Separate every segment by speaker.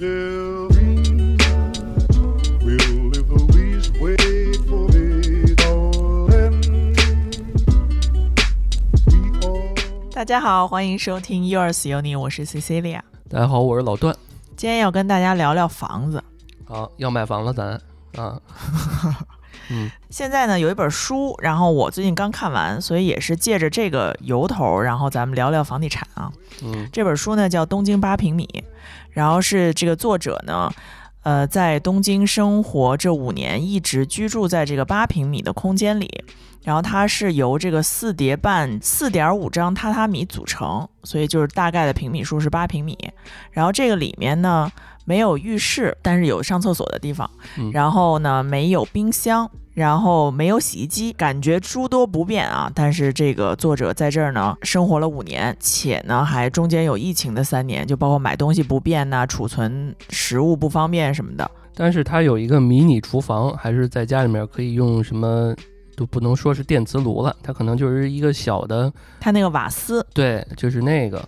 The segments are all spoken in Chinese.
Speaker 1: 大家好，欢迎收听 Yours 有你，我是 Cecilia。
Speaker 2: 大家好，我是老段。
Speaker 1: 今天要跟大家聊聊房子。
Speaker 2: 好，要买房了咱啊，嗯
Speaker 1: 现在呢有一本书，然后我最近刚看完，所以也是借着这个由头，然后咱们聊聊房地产啊。
Speaker 2: 嗯
Speaker 1: 这本书呢叫《东京八平米》，然后是这个作者呢，呃，在东京生活这五年，一直居住在这个八平米的空间里。然后它是由这个四叠半四点五张榻榻米组成，所以就是大概的平米数是八平米。然后这个里面呢没有浴室，但是有上厕所的地方。
Speaker 2: 嗯
Speaker 1: 然后呢没有冰箱，然后没有洗衣机，感觉诸多不便啊。但是这个作者在这儿呢生活了五年，且呢还中间有疫情的三年，就包括买东西不便呐、储存食物不方便什么的。
Speaker 2: 但是它有一个迷你厨房，还是在家里面可以用什么都不能说是电磁炉了，它可能就是一个小的，
Speaker 1: 它那个瓦斯，
Speaker 2: 对，就是那个。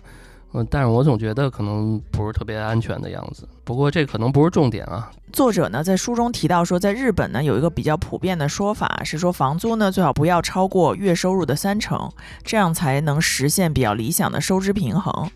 Speaker 2: 嗯，但是我总觉得可能不是特别安全的样子。不过这可能不是重点啊。
Speaker 1: 作者呢在书中提到说，在日本呢有一个比较普遍的说法是说，房租呢最好不要超过月收入的三成，这样才能实现比较理想的收支平衡。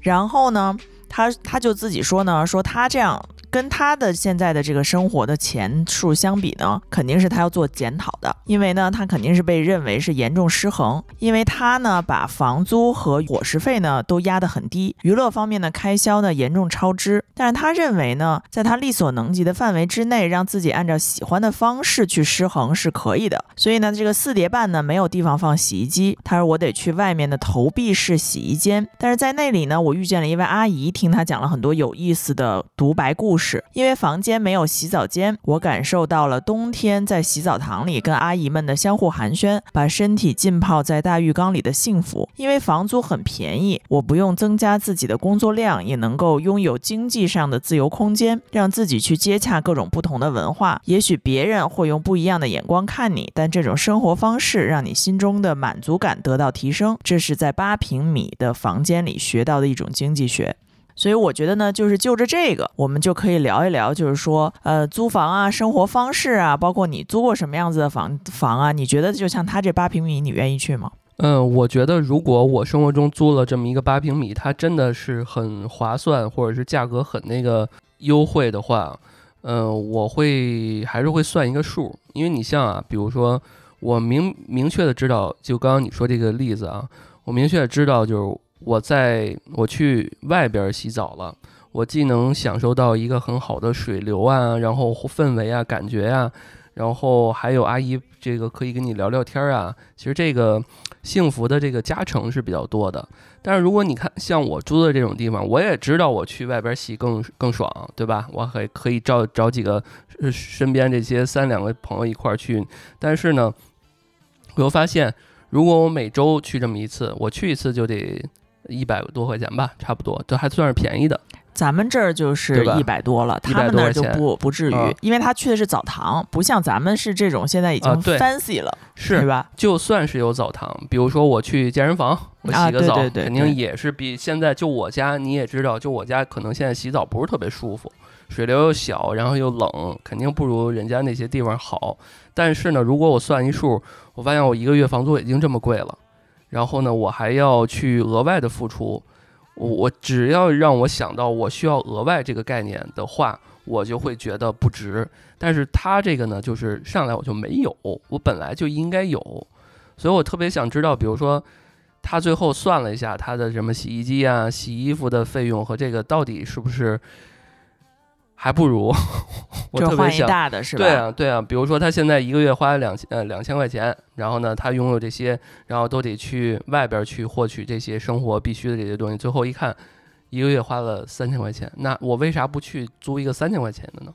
Speaker 1: 然后呢，他他就自己说呢，说他这样跟他的现在的这个生活的钱数相比呢，肯定是他要做检讨的，因为呢，他肯定是被认为是严重失衡，因为他呢把房租和伙食费呢都压得很低，娱乐方面的开销呢严重超支，但是他认为呢，在他力所能及的范围之内，让自己按照喜欢的方式去失衡是可以的。所以呢，这个四叠半呢没有地方放洗衣机，他说我得去外面的投币式洗衣间，但是在那里呢，我遇见了一位阿姨，听她讲了很多有意思的独白故事。因为房间没有洗澡间，我感受到了冬天在洗澡堂里跟阿姨们的相互寒暄，把身体浸泡在大浴缸里的幸福。因为房租很便宜，我不用增加自己的工作量，也能够拥有经济上的自由空间，让自己去接洽各种不同的文化。也许别人会用不一样的眼光看你，但这种生活方式让你心中的满足感得到提升。这是在八平米的房间里学到的一种经济学。所以我觉得呢，就是就着这个，我们就可以聊一聊，就是说，呃，租房啊，生活方式啊，包括你租过什么样子的房房啊？你觉得就像他这八平米，你愿意去吗？
Speaker 2: 嗯，我觉得如果我生活中租了这么一个八平米，它真的是很划算，或者是价格很那个优惠的话，嗯，我会还是会算一个数，因为你像啊，比如说我明明确的知道，就刚刚你说这个例子啊，我明确的知道就是我在我去外边洗澡了，我既能享受到一个很好的水流啊，然后氛围啊，感觉啊，然后还有阿姨这个可以跟你聊聊天啊，其实这个幸福的这个加成是比较多的。但是如果你看像我租的这种地方，我也知道我去外边洗更更爽，对吧？我还可以找找几个身边这些三两个朋友一块儿去。但是呢，我又发现，如果我每周去这么一次，我去一次就得一百多块钱吧，差不多，这还算是便宜的。
Speaker 1: 咱们这儿就是一百多了
Speaker 2: ，100
Speaker 1: 他们那儿就不不至于，
Speaker 2: 啊
Speaker 1: 因为他去的是澡堂，不像咱们是这种现在已经 fancy 了，
Speaker 2: 是
Speaker 1: 吧？
Speaker 2: 就算是有澡堂，比如说我去健身房，我
Speaker 1: 啊
Speaker 2: 洗个澡，
Speaker 1: 对对对
Speaker 2: 肯定也是比现在就我家你也知道，就我家可能现在洗澡不是特别舒服，水流又小，然后又冷，肯定不如人家那些地方好。但是呢，如果我算一数，我发现我一个月房租已经这么贵了，然后呢，我还要去额外的付出。我只要让我想到我需要额外这个概念的话，我就会觉得不值。但是他这个呢，就是上来我就没有，我本来就应该有，所以我特别想知道，比如说他最后算了一下他的什么洗衣机啊、洗衣服的费用和这个到底是不是还不如 我
Speaker 1: 就换一
Speaker 2: 特别想。
Speaker 1: 大的是吧？
Speaker 2: 对啊，对啊，比如说他现在一个月花两千呃两千块钱，然后呢，他拥有这些，然后都得去外边去获取这些生活必须的这些东西，最后一看，一个月花了三千块钱，那我为啥不去租一个三千块钱的呢？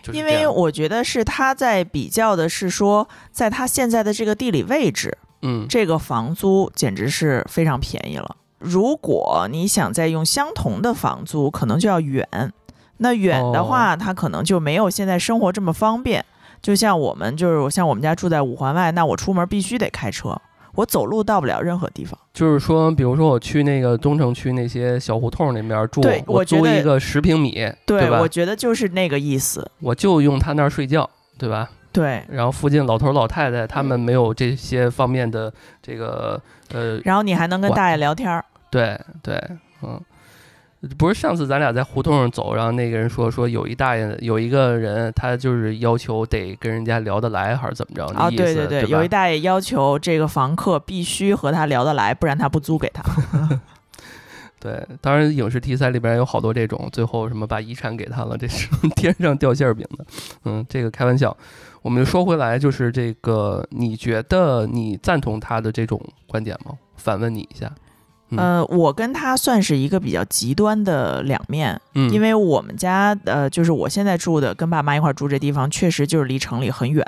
Speaker 2: 就是
Speaker 1: 因为我觉得是他在比较的是说，在他现在的这个地理位置，
Speaker 2: 嗯
Speaker 1: 这个房租简直是非常便宜了。如果你想再用相同的房租，可能就要远。那远的话，他可能就没有现在生活这么方便。就像我们就是像我们家住在五环外，那我出门必须得开车。我走路到不了任何地方。
Speaker 2: 就是说，比如说我去那个东城区那些小胡同那边住，
Speaker 1: 对
Speaker 2: 我租一个十平米，对吧？
Speaker 1: 我觉得就是那个意思。
Speaker 2: 我就用他那儿睡觉，对吧？
Speaker 1: 对，
Speaker 2: 然后附近老头老太太他们没有这些方面的这个呃，
Speaker 1: 然后你还能跟大爷聊天儿。
Speaker 2: 对对，嗯，不是上次咱俩在胡同上走，然后那个人说说有一大爷有一个人，他就是要求得跟人家聊得来，还是怎么着？那
Speaker 1: 啊，对对
Speaker 2: 对，
Speaker 1: 有一大爷要求这个房客必须和他聊得来，不然他不租给他。
Speaker 2: 对，当然影视题材里边有好多这种，最后什么把遗产给他了，这是天上掉馅儿饼的。嗯，这个开玩笑。我们说回来，就是这个，你觉得你赞同他的这种观点吗？反问你一下。嗯
Speaker 1: 呃，我跟他算是一个比较极端的两面，
Speaker 2: 嗯，
Speaker 1: 因为我们家呃，就是我现在住的跟爸妈一块儿住这地方，确实就是离城里很远，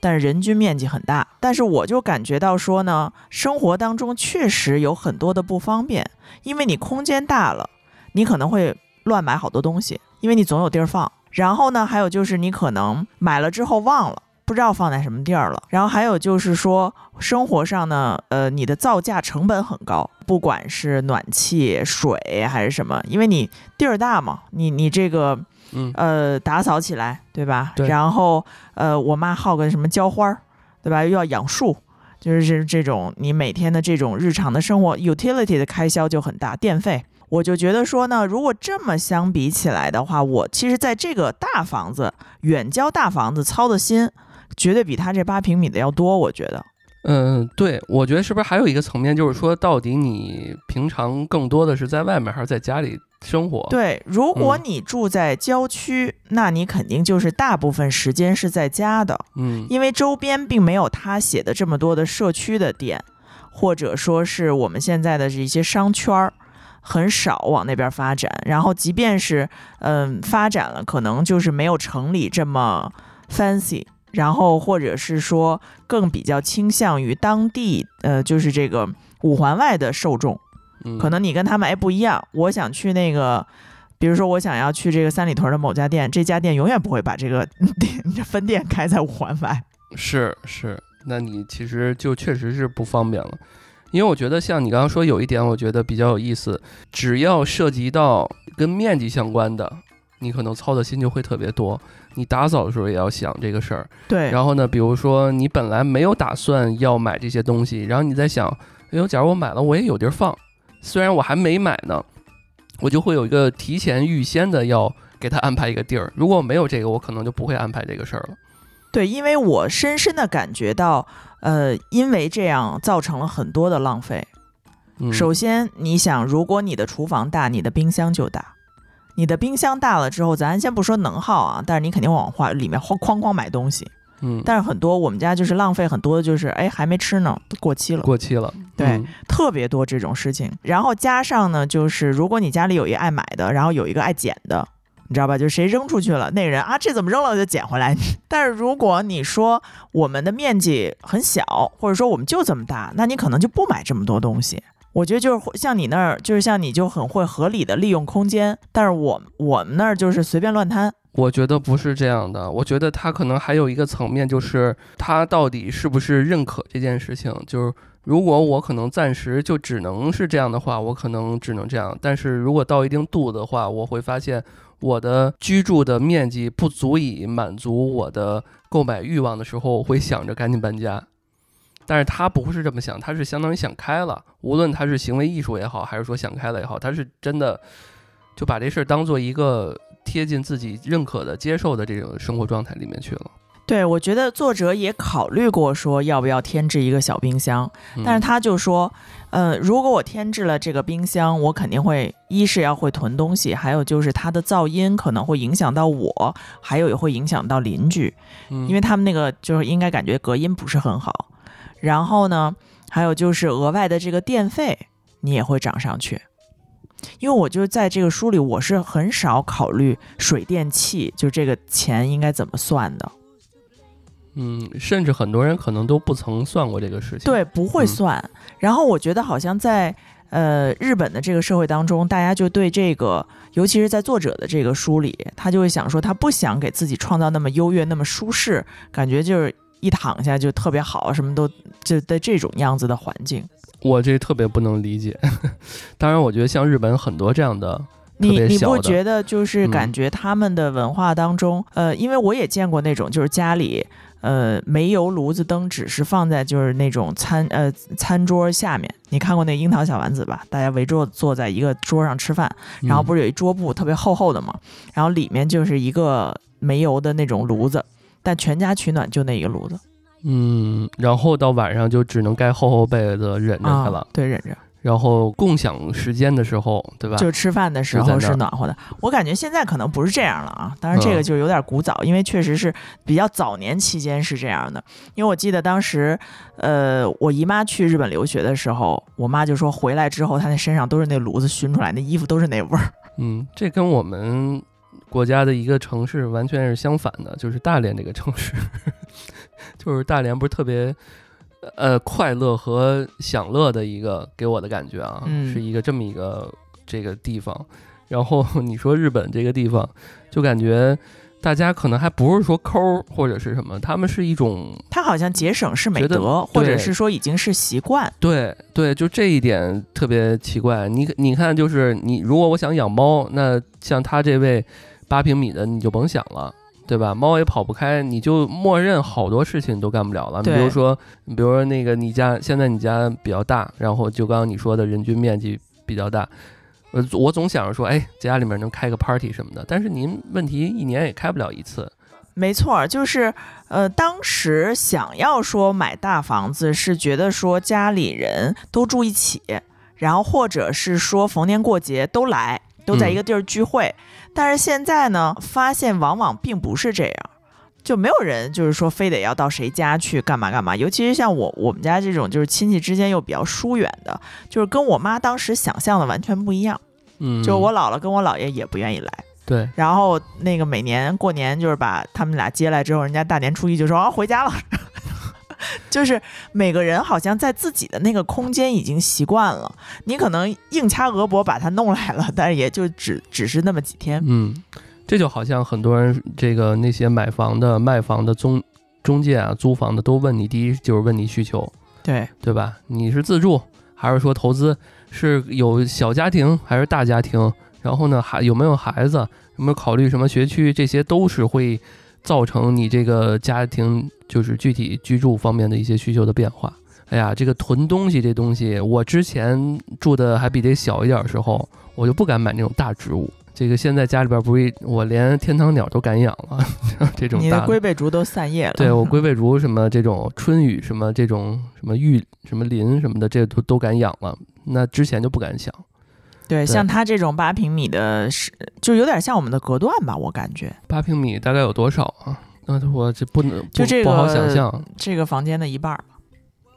Speaker 1: 但是人均面积很大。但是我就感觉到说呢，生活当中确实有很多的不方便，因为你空间大了，你可能会乱买好多东西，因为你总有地儿放。然后呢，还有就是你可能买了之后忘了。不知道放在什么地儿了，然后还有就是说，生活上呢，呃，你的造价成本很高，不管是暖气、水还是什么，因为你地儿大嘛，你你这个
Speaker 2: 嗯
Speaker 1: 呃打扫起来，对吧？
Speaker 2: 对
Speaker 1: 然后呃，我妈好个什么浇花儿，对吧？又要养树，就是这这种你每天的这种日常的生活 utility 的开销就很大，电费。我就觉得说呢，如果这么相比起来的话，我其实在这个大房子远郊大房子操的心，绝对比他这八平米的要多。我觉得，
Speaker 2: 嗯，对，我觉得是不是还有一个层面，就是说，到底你平常更多的是在外面还是在家里生活？，
Speaker 1: 对，如果
Speaker 2: 嗯
Speaker 1: 你住在郊区，那你肯定就是大部分时间是在家的。
Speaker 2: 嗯
Speaker 1: 因为周边并没有他写的这么多的社区的店，或者说是我们现在的这些商圈儿很少往那边发展。然后，即便是嗯发展了，可能就是没有城里这么 fancy。然后，或者是说更比较倾向于当地，呃，就是这个五环外的受众，
Speaker 2: 嗯，
Speaker 1: 可能你跟他们哎不一样。我想去那个，比如说我想要去这个三里屯的某家店，这家店永远不会把这个 店分店开在五环外。
Speaker 2: 是是，那你其实就确实是不方便了，因为我觉得像你刚刚说有一点，我觉得比较有意思，只要涉及到跟面积相关的，你可能操的心就会特别多。你打扫的时候也要想这个事儿，
Speaker 1: 对，
Speaker 2: 然后呢，比如说你本来没有打算要买这些东西，然后你在想，哎呦，假如我买了，我也有地儿放，虽然我还没买呢，我就会有一个提前预先的要给他安排一个地儿。如果我没有这个，我可能就不会安排这个事儿了。
Speaker 1: 对，因为我深深的感觉到，呃，因为这样造成了很多的浪费。
Speaker 2: 嗯，
Speaker 1: 首先，你想，如果你的厨房大，你的冰箱就大。你的冰箱大了之后，咱先不说能耗啊，但是你肯定往花里面哐哐哐买东西。
Speaker 2: 嗯，
Speaker 1: 但是很多我们家就是浪费很多的，就是哎还没吃呢，都过期了。
Speaker 2: 过期了。
Speaker 1: 对
Speaker 2: 嗯
Speaker 1: 特别多这种事情。然后加上呢，就是如果你家里有一个爱买的，然后有一个爱捡的，你知道吧？就谁扔出去了，那个人啊，这怎么扔了就捡回来。但是如果你说我们的面积很小，或者说我们就这么大，那你可能就不买这么多东西。我觉得就是像你那儿，就是像你就很会合理的利用空间，但是我我们那儿就是随便乱摊。
Speaker 2: 我觉得不是这样的，我觉得他可能还有一个层面，就是他到底是不是认可这件事情。就是如果我可能暂时就只能是这样的话，我可能只能这样。但是如果到一定度的话，我会发现我的居住的面积不足以满足我的购买欲望的时候，我会想着赶紧搬家。但是他不是这么想，他是相当于想开了。无论他是行为艺术也好，还是说想开了也好，他是真的就把这事儿当做一个贴近自己认可的、接受的这种生活状态里面去了。
Speaker 1: 对，我觉得作者也考虑过说要不要添置一个小冰箱，
Speaker 2: 嗯
Speaker 1: 但是他就说，呃，如果我添置了这个冰箱，我肯定会一是要会囤东西，还有就是它的噪音可能会影响到我，还有也会影响到邻居，
Speaker 2: 嗯
Speaker 1: 因为他们那个就是应该感觉隔音不是很好。然后呢，还有就是额外的这个电费你也会涨上去。因为我就在这个书里，我是很少考虑水电气，就这个钱应该怎么算的。
Speaker 2: 嗯，甚至很多人可能都不曾算过这个事情。，
Speaker 1: 对，不会
Speaker 2: 嗯
Speaker 1: 算。然后我觉得好像在呃日本的这个社会当中，大家就对这个，尤其是在作者的这个书里，他就会想说，他不想给自己创造那么优越、那么舒适，感觉就是一躺下就特别好，什么都就在这种样子的环境。
Speaker 2: 我这特别不能理解。当然，我觉得像日本很多这样的。
Speaker 1: 你你不觉得就是
Speaker 2: 嗯
Speaker 1: 感觉他们的文化当中，呃，因为我也见过那种就是家里呃煤油炉子灯只是放在就是那种餐呃餐桌下面，你看过那樱桃小丸子吧？大家围桌坐在一个桌上吃饭，然后不
Speaker 2: 是
Speaker 1: 是有一桌布特别厚厚的嘛，然后里面就是一个煤油的那种炉子，但全家取暖就那一个炉子
Speaker 2: 嗯，然后到晚上就只能盖厚厚被子忍着去
Speaker 1: 啊
Speaker 2: 了，，
Speaker 1: 对，忍着。
Speaker 2: 然后共享时间的时候，对吧？
Speaker 1: 就吃饭的时候是暖和的。我感觉现在可能不是这样了啊，当然这个
Speaker 2: 嗯
Speaker 1: 就有点古早，因为确实是比较早年期间是这样的。因为我记得当时，呃，我姨妈去日本留学的时候，我妈就说回来之后，她那身上都是那炉子熏出来，那衣服都是那味儿。
Speaker 2: 嗯，这跟我们国家的一个城市完全是相反的，就是大连这个城市，就是大连不是特别。呃，快乐和享乐的一个给我的感觉啊，
Speaker 1: 嗯
Speaker 2: 是一个这么一个这个地方。然后你说日本这个地方，就感觉大家可能还不是说抠儿或者是什么，他们是一种
Speaker 1: 他好像节省是美德，或者是说已经是习惯。
Speaker 2: 对对，就这一点特别奇怪。你你看，就是你如果我想养猫，那像他这位八平米的，你就甭想了。对吧？猫也跑不开，你就默认好多事情都干不了了。你比如说，你比如说那个你家现在你家比较大，然后就刚刚你说的人均面积比较大，呃，我总想着说，哎，家里面能开个 party 什么的，但是您问题一年也开不了一次。
Speaker 1: 没错，就是呃，当时想要说买大房子，是觉得说家里人都住一起，然后或者是说逢年过节都来，都在一个地儿聚会。但是现在呢，发现往往并不是这样，就没有人就是说非得要到谁家去干嘛干嘛。尤其是像我我们家这种就是亲戚之间又比较疏远的，就是跟我妈当时想象的完全不一样。
Speaker 2: 嗯，
Speaker 1: 就我姥姥跟我姥爷也不愿意来。
Speaker 2: 对，
Speaker 1: 然后那个每年过年就是把他们俩接来之后，人家大年初一就说啊回家了，就是每个人好像在自己的那个空间已经习惯了，你可能硬掐额脖把它弄来了，但是也就只只是那么几天。
Speaker 2: 嗯，这就好像很多人这个那些买房的、卖房的中中介啊、租房的都问你，第一就是问你需求，
Speaker 1: 对，
Speaker 2: 对吧？你是自住还是说投资？是有小家庭还是大家庭？然后呢，还有没有孩子？有没有考虑什么学区？这些都是会造成你这个家庭就是具体居住方面的一些需求的变化。哎呀，这个囤东西这东西，我之前住的还比这小一点的时候，我就不敢买那种大植物。这个现在家里边不是我连天堂鸟都敢养了，这种
Speaker 1: 你的龟背竹都散叶了。
Speaker 2: 对我龟 背竹什么这种春雨什么这种什么玉什么林什么的，这都都敢养了。那之前就不敢想。
Speaker 1: 对，像他这种八平米的是，就有点像我们的隔断吧，我感觉
Speaker 2: 八平米大概有多少啊？那我这不能不
Speaker 1: 就这
Speaker 2: 不好
Speaker 1: 个
Speaker 2: 想象，
Speaker 1: 这个房间的一半儿。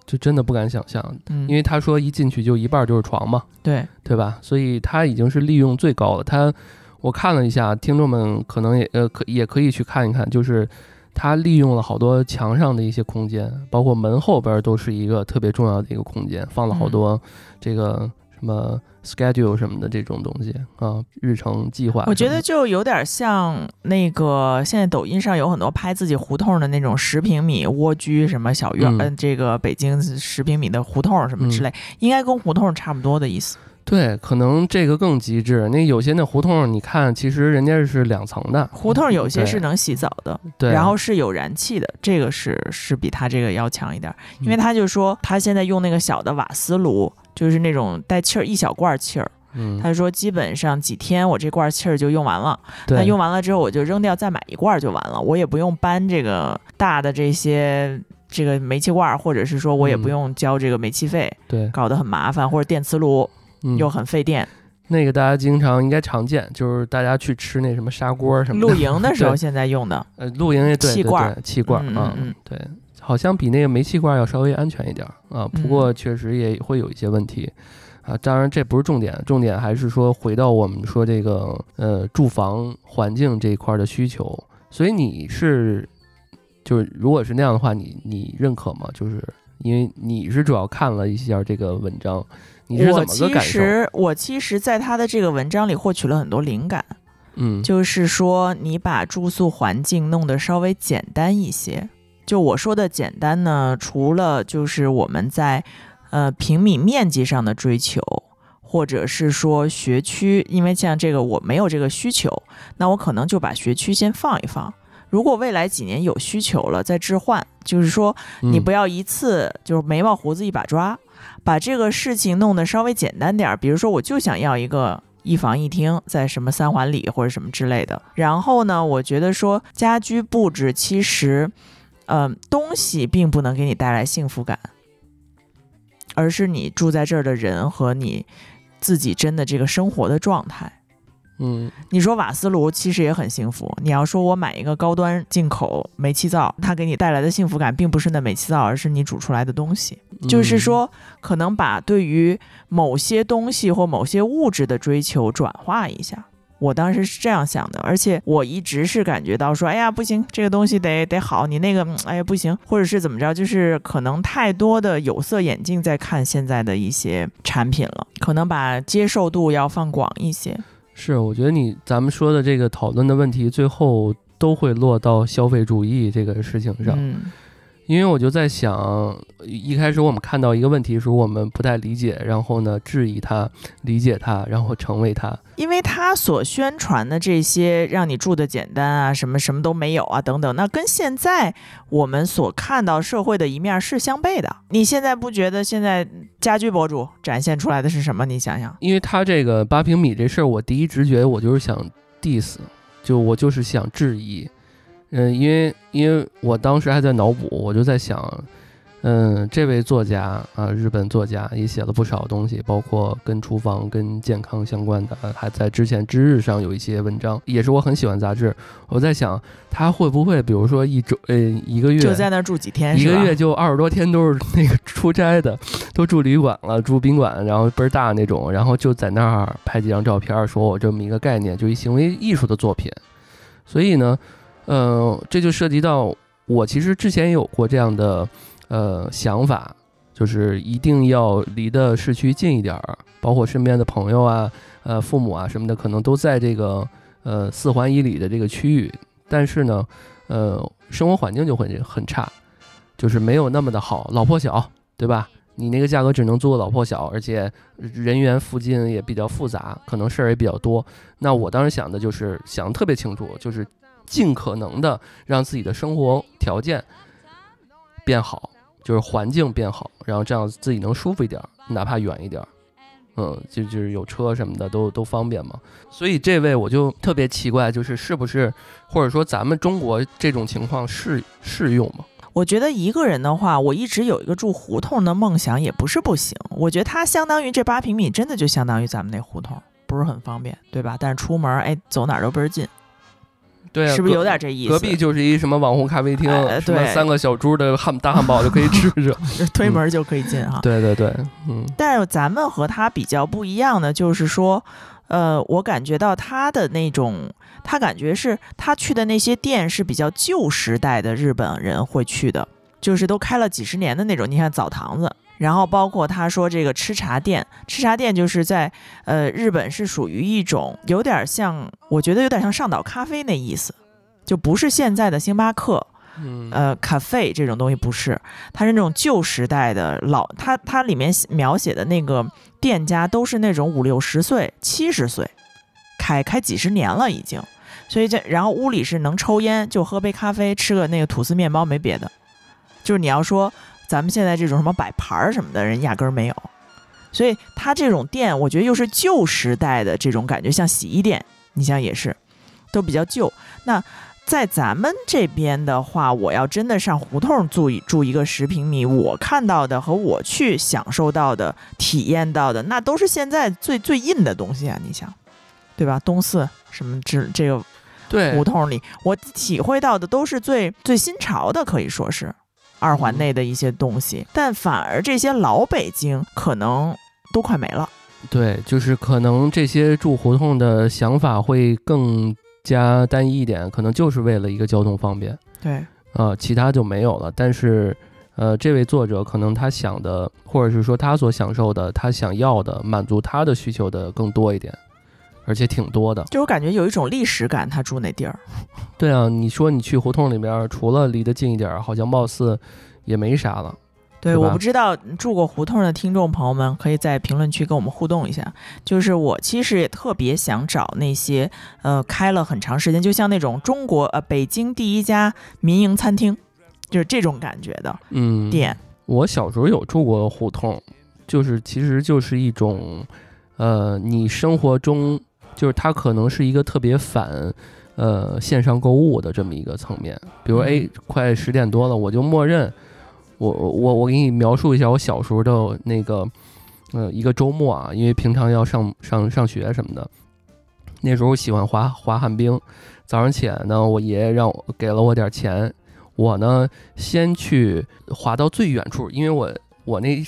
Speaker 2: 就真的不敢想象，
Speaker 1: 嗯，
Speaker 2: 因为他说一进去就一半就是床嘛，
Speaker 1: 对，
Speaker 2: 对吧？所以他已经是利用最高了。他我看了一下，听众们可能也呃可也可以去看一看，就是他利用了好多墙上的一些空间，包括门后边都是一个特别重要的一个空间，放了好多这个什么 schedule 什么的这种东西啊，日程计划。
Speaker 1: 我觉得就有点像那个现在抖音上有很多拍自己胡同的那种十平米蜗居什么小院，
Speaker 2: 嗯
Speaker 1: 嗯、这个北京十平米的胡同什么之类，应该跟胡同差不多的意思。
Speaker 2: 对，可能这个更极致。那有些那胡同，你看，其实人家是两层的，
Speaker 1: 胡同有些是能洗澡的，
Speaker 2: 对，
Speaker 1: 然后是有燃气的，这个是是比他这个要强一点，因为
Speaker 2: 嗯
Speaker 1: 他就说他现在用那个小的瓦斯炉，就是那种带气儿一小罐气儿，
Speaker 2: 嗯，
Speaker 1: 他说基本上几天我这罐气儿就用完了。那
Speaker 2: 对，
Speaker 1: 用完了之后，我就扔掉，再买一罐儿就完了，我也不用搬这个大的这些这个煤气罐儿，或者是说我也不
Speaker 2: 嗯。
Speaker 1: 用交这个煤气费，
Speaker 2: 对，
Speaker 1: 搞得很麻烦，或者电磁炉
Speaker 2: 嗯。
Speaker 1: 又很费电。
Speaker 2: 那个大家经常应该常见，就是大家去吃那什么砂锅什么的
Speaker 1: 露营的时候 现在用的，
Speaker 2: 呃，露营也对对
Speaker 1: 气罐儿
Speaker 2: 气罐
Speaker 1: 嗯，
Speaker 2: 对，好像比那个煤气罐要稍微安全一点儿啊，不
Speaker 1: 嗯
Speaker 2: 过确实也会有一些问题啊。当然这不是重点，重点还是说回到我们说这个呃住房环境这一块儿的需求。所以你是就是如果是那样的话，你你认可吗？就是因为你是主要看了一下这个文章，你是怎么个
Speaker 1: 其
Speaker 2: 感受？
Speaker 1: 实我其实在他的这个文章里获取了很多灵感，
Speaker 2: 嗯，
Speaker 1: 就是说你把住宿环境弄得稍微简单一些。就我说的简单呢，除了就是我们在呃平米面积上的追求，或者是说学区，因为像这个我没有这个需求，那我可能就把学区先放一放。如果未来几年有需求了，再置换，就是说你
Speaker 2: 嗯
Speaker 1: 不要一次就是眉毛胡子一把抓，把这个事情弄得稍微简单点儿。比如说，我就想要一个一房一厅，在什么三环里或者什么之类的。然后呢，我觉得说家居布置其实，呃，东西并不能给你带来幸福感，而是你住在这儿的人和你自己真的这个生活的状态。
Speaker 2: 嗯
Speaker 1: 你说瓦斯炉其实也很幸福。你要说我买一个高端进口煤气灶，它给你带来的幸福感，并不是那煤气灶，而是你煮出来的东西。就是
Speaker 2: 嗯
Speaker 1: 说，可能把对于某些东西或某些物质的追求转化一下。我当时是这样想的，而且我一直是感觉到说，哎呀，不行，这个东西得得好，你那个，嗯哎呀，不行，或者是怎么着，就是可能太多的有色眼镜在看现在的一些产品了，可能把接受度要放广一些。
Speaker 2: 是，我觉得你咱们说的这个讨论的问题，最后都会落到消费主义这个事情上。
Speaker 1: 嗯
Speaker 2: 因为我就在想，一开始我们看到一个问题的时候，我们不太理解，然后呢质疑它，理解它，然后成为它。
Speaker 1: 因为他所宣传的这些让你住的简单啊，什么什么都没有啊，等等，那跟现在我们所看到社会的一面是相悖的。你现在不觉得现在家居博主展现出来的是什么？你想想，
Speaker 2: 因为他这个八平米这事儿，我第一直觉我就是想 diss，就我就是想质疑。嗯，因为因为我当时还在脑补，我就在想，嗯，这位作家啊，日本作家也写了不少东西，包括跟厨房、跟健康相关的，呃还在之前知日上有一些文章，也是我很喜欢杂志。我在想，他会不会比如说一周呃一个月
Speaker 1: 就在那儿住几天，
Speaker 2: 一个月就二十多天都是那个出差的，都住旅馆了，住宾馆，然后倍儿大那种，然后就在那儿拍几张照片，说我这么一个概念，就一行为艺术的作品。所以呢，呃，这就涉及到我其实之前有过这样的呃想法，就是一定要离的市区近一点儿，包括身边的朋友啊、呃父母啊什么的，可能都在这个呃四环以里的这个区域，但是呢，呃，生活环境就会很差，就是没有那么的好，老破小，对吧？你那个价格只能租个老破小，而且人员附近也比较复杂，可能事儿也比较多。那我当时想的就是想得特别清楚，就是尽可能的让自己的生活条件变好，就是环境变好，然后这样自己能舒服一点，哪怕远一点。嗯，就就是有车什么的都都方便嘛，所以这位我就特别奇怪，就是是不是或者说咱们中国这种情况适适用吗？
Speaker 1: 我觉得一个人的话，我一直有一个住胡同的梦想，也不是不行。我觉得它相当于这八平米，真的就相当于咱们那胡同，不是很方便，对吧？但是出门，哎，走哪儿都倍儿近，
Speaker 2: 对啊，
Speaker 1: 是不是有点这意思？
Speaker 2: 隔壁就是一什么网红咖啡厅，
Speaker 1: 哎
Speaker 2: 什么
Speaker 1: 对
Speaker 2: 三个小猪的汉大汉堡就可以吃着。
Speaker 1: 推门就可以进哈。
Speaker 2: 对对对，嗯
Speaker 1: 但是咱们和他比较不一样的，就是说，呃，我感觉到他的那种，他感觉是他去的那些店是比较旧时代的日本人会去的，就是都开了几十年的那种。你看澡堂子，然后包括他说这个吃茶店，吃茶店就是在呃日本是属于一种有点像，我觉得有点像上岛咖啡那意思，就不是现在的星巴克。
Speaker 2: 嗯
Speaker 1: 呃，咖啡这种东西不是，它是那种旧时代的老，它它里面描写的那个店家都是那种五六十岁、七十岁，开开几十年了已经，所以这然后屋里是能抽烟，就喝杯咖啡，吃个那个吐司面包，没别的。就是你要说咱们现在这种什么摆盘儿什么的人压根儿没有，所以它这种店，我觉得又是旧时代的这种感觉，像洗衣店，你想也是，都比较旧。那在咱们这边的话，我要真的上胡同住一住一个十平米，我看到的和我去享受到的、体验到的，那都是现在最最硬的东西啊！你想，对吧？东四什么这这个
Speaker 2: 对
Speaker 1: 胡同里，我体会到的都是最最新潮的，可以说是二环内的一些东西。但反而这些老北京可能都快没了。
Speaker 2: 对，就是可能这些住胡同的想法会更加单一一点，可能就是为了一个交通方便
Speaker 1: 对，
Speaker 2: 啊、其他就没有了。但是，呃，这位作者可能他想的，或者是说他所享受的，他想要的，满足他的需求的更多一点，而且挺多的。
Speaker 1: 就我感觉有一种历史感，他住那地儿。
Speaker 2: 对啊，你说你去胡同里边，除了离得近一点，好像貌似也没啥了。
Speaker 1: 对，我不知道住过胡同的听众朋友们，可以在评论区跟我们互动一下。就是我其实也特别想找那些呃开了很长时间，就像那种中国呃北京第一家民营餐厅，就是这种感觉的
Speaker 2: 嗯，
Speaker 1: 店。
Speaker 2: 我小时候有住过胡同，就是其实就是一种，呃，你生活中就是它可能是一个特别反，呃，线上购物的这么一个层面。比如，
Speaker 1: 嗯。
Speaker 2: 哎，快十点多了，我就默认，我我我给你描述一下我小时候的那个，呃，一个周末啊，因为平常要上上上学什么的，那时候喜欢滑滑旱冰，早上起来呢，我爷爷让我给了我点钱，我呢先去滑到最远处，因为我我那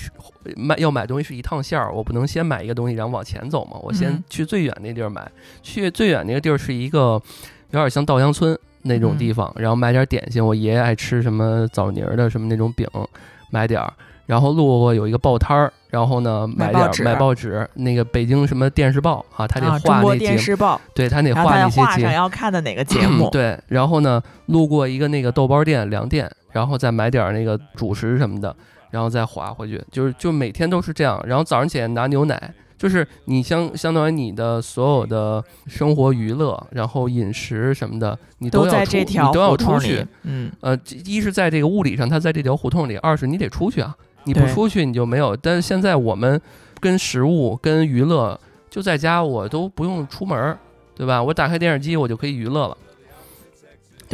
Speaker 2: 买要买东西是一趟线儿，我不能先买一个东西然后往前走嘛，我先
Speaker 1: 嗯
Speaker 2: 去最远那地儿买。去最远那个地儿是一个有点像稻香村那种地方，然后买点点心，我爷爷爱吃什么枣泥儿的什么那种饼，买点儿。然后路过有一个报摊儿，然后呢
Speaker 1: 买报纸
Speaker 2: 买点儿买报纸，那个北京什么电视报啊，他得画那节目，
Speaker 1: 电视报，
Speaker 2: 对他得画那些节
Speaker 1: 画上要看的哪个节目。
Speaker 2: 对，然后呢，路过一个那个豆包店、粮店，然后再买点儿那个主食什么的，然后再滑回去，就是就每天都是这样。然后早上起来拿牛奶，就是你相相当于你的所有的生活娱乐，然后饮食什么的，你
Speaker 1: 都
Speaker 2: 要出你都要出去。。
Speaker 1: 嗯，
Speaker 2: 呃，一是在这个物理上，它在这条胡同里；二是你得出去啊，你不出去你就没有。但是现在我们跟食物、跟娱乐就在家，我都不用出门儿，对吧？我打开电视机，我就可以娱乐了。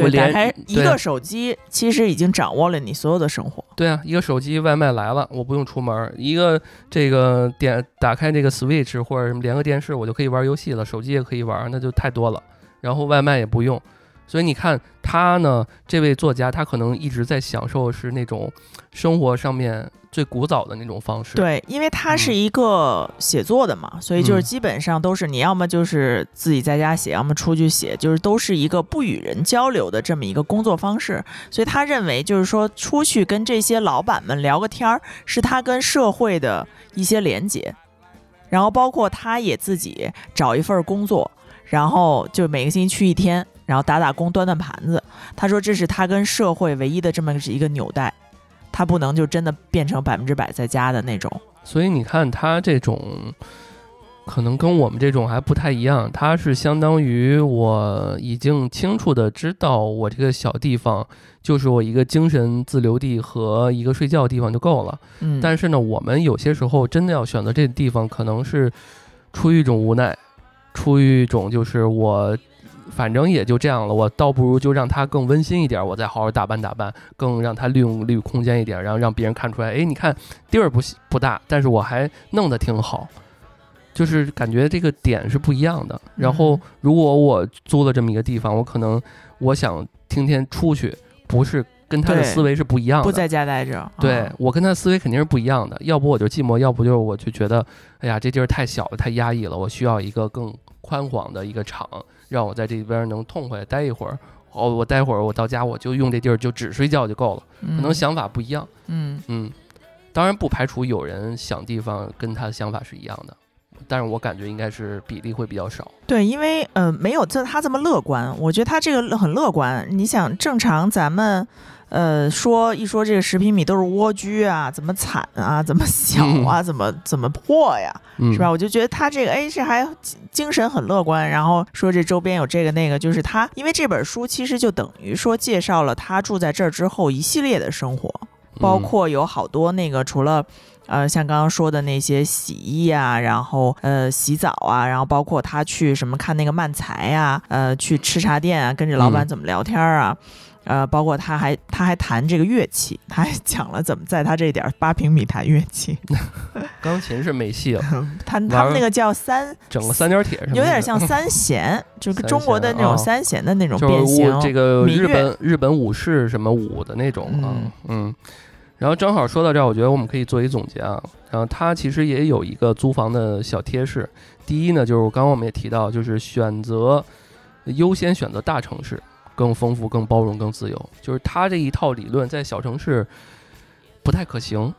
Speaker 2: 我
Speaker 1: 对，打
Speaker 2: 连
Speaker 1: 开一个手机，其实已经掌握了你所有的生活。
Speaker 2: 对啊，一个手机外卖来了，我不用出门；一个这个点打开这个 Switch 或者什么连个电视，我就可以玩游戏了，手机也可以玩，那就太多了。然后外卖也不用，所以你看他呢，这位作家他可能一直在享受是那种生活上面最古早的那种方式。，
Speaker 1: 对，因为他是
Speaker 2: 嗯
Speaker 1: 一个写作的嘛，所以就是
Speaker 2: 嗯
Speaker 1: 基本上都是你要么就是自己在家写，要么出去写，就是都是一个不与人交流的这么一个工作方式。所以他认为，就是说出去跟这些老板们聊个天儿，是他跟社会的一些连接。然后包括他也自己找一份工作，然后就每个星期去一天，然后打打工、端端盘子。他说这是他跟社会唯一的这么一个纽带，他不能就真的变成百分之百在家的那种。
Speaker 2: 所以你看他这种。可能跟我们这种还不太一样，他是相当于我已经清楚的知道，我这个小地方就是我一个精神自留地和一个睡觉的地方就够了。
Speaker 1: 嗯，
Speaker 2: 但是呢，我们有些时候真的要选择这个地方，可能是出于一种无奈，出于一种就是我反正也就这样了，我倒不如就让它更温馨一点，我再好好打扮打扮，更让它利用利用空间一点，然后让别人看出来，哎，你看地儿不小不大，但是我还弄得挺好。就是感觉这个点是不一样的。然后
Speaker 1: 嗯，
Speaker 2: 如果我租了这么一个地方，我可能我想天天出去，不是跟他的思维是不一样的。
Speaker 1: 不在家待着。
Speaker 2: 对
Speaker 1: 啊
Speaker 2: 我跟他思维肯定是不一样的，要不我就寂寞，要不就是我就觉得，哎呀，这地儿太小了，太压抑了，我需要一个更宽广的一个场，让我在这边能痛快待一会儿。哦，我待会儿我到家我就用这地儿就只睡觉就够了，可能
Speaker 1: 嗯
Speaker 2: 想法不一样。
Speaker 1: 嗯
Speaker 2: 嗯，当然不排除有人想地方跟他的想法是一样的，但是我感觉应该是比例会比较少。
Speaker 1: 对，因为呃没有这他这么乐观，我觉得他这个很乐观。你想，正常咱们呃说一说这个十平米都是蜗居啊，怎么惨啊，怎么小啊，怎么怎么破呀，
Speaker 2: 嗯，
Speaker 1: 是吧？？我就觉得他这个哎这还精精神很乐观，然后说这周边有这个那个，就是他因为这本书其实就等于说介绍了他住在这儿之后一系列的生活，包
Speaker 2: 嗯
Speaker 1: 括有好多那个除了。呃，像刚刚说的那些洗衣啊，然后呃洗澡啊，然后包括他去什么看那个漫才啊，呃去吃茶店啊，跟着老板
Speaker 2: 嗯
Speaker 1: 怎么聊天啊，呃，包括他还他还弹这个乐器，他还讲了怎么在他这点儿八平米弹乐器，
Speaker 2: 钢琴是没戏了，
Speaker 1: 他他们那个叫三，
Speaker 2: 整个三角铁什么，
Speaker 1: 有点像三弦，就跟
Speaker 2: 三
Speaker 1: 中国的那种三弦的那种
Speaker 2: 就是
Speaker 1: 变形
Speaker 2: 舞。这个日本日本武士什么舞的那种啊，
Speaker 1: 嗯
Speaker 2: 嗯。然后正好说到这儿，我觉得我们可以做一总结啊。然后它其实也有一个租房的小贴士。第一呢，就是刚刚我们也提到，就是选择优先选择大城市，更丰富、更包容、更自由。就是它这一套理论在小城市不太可行，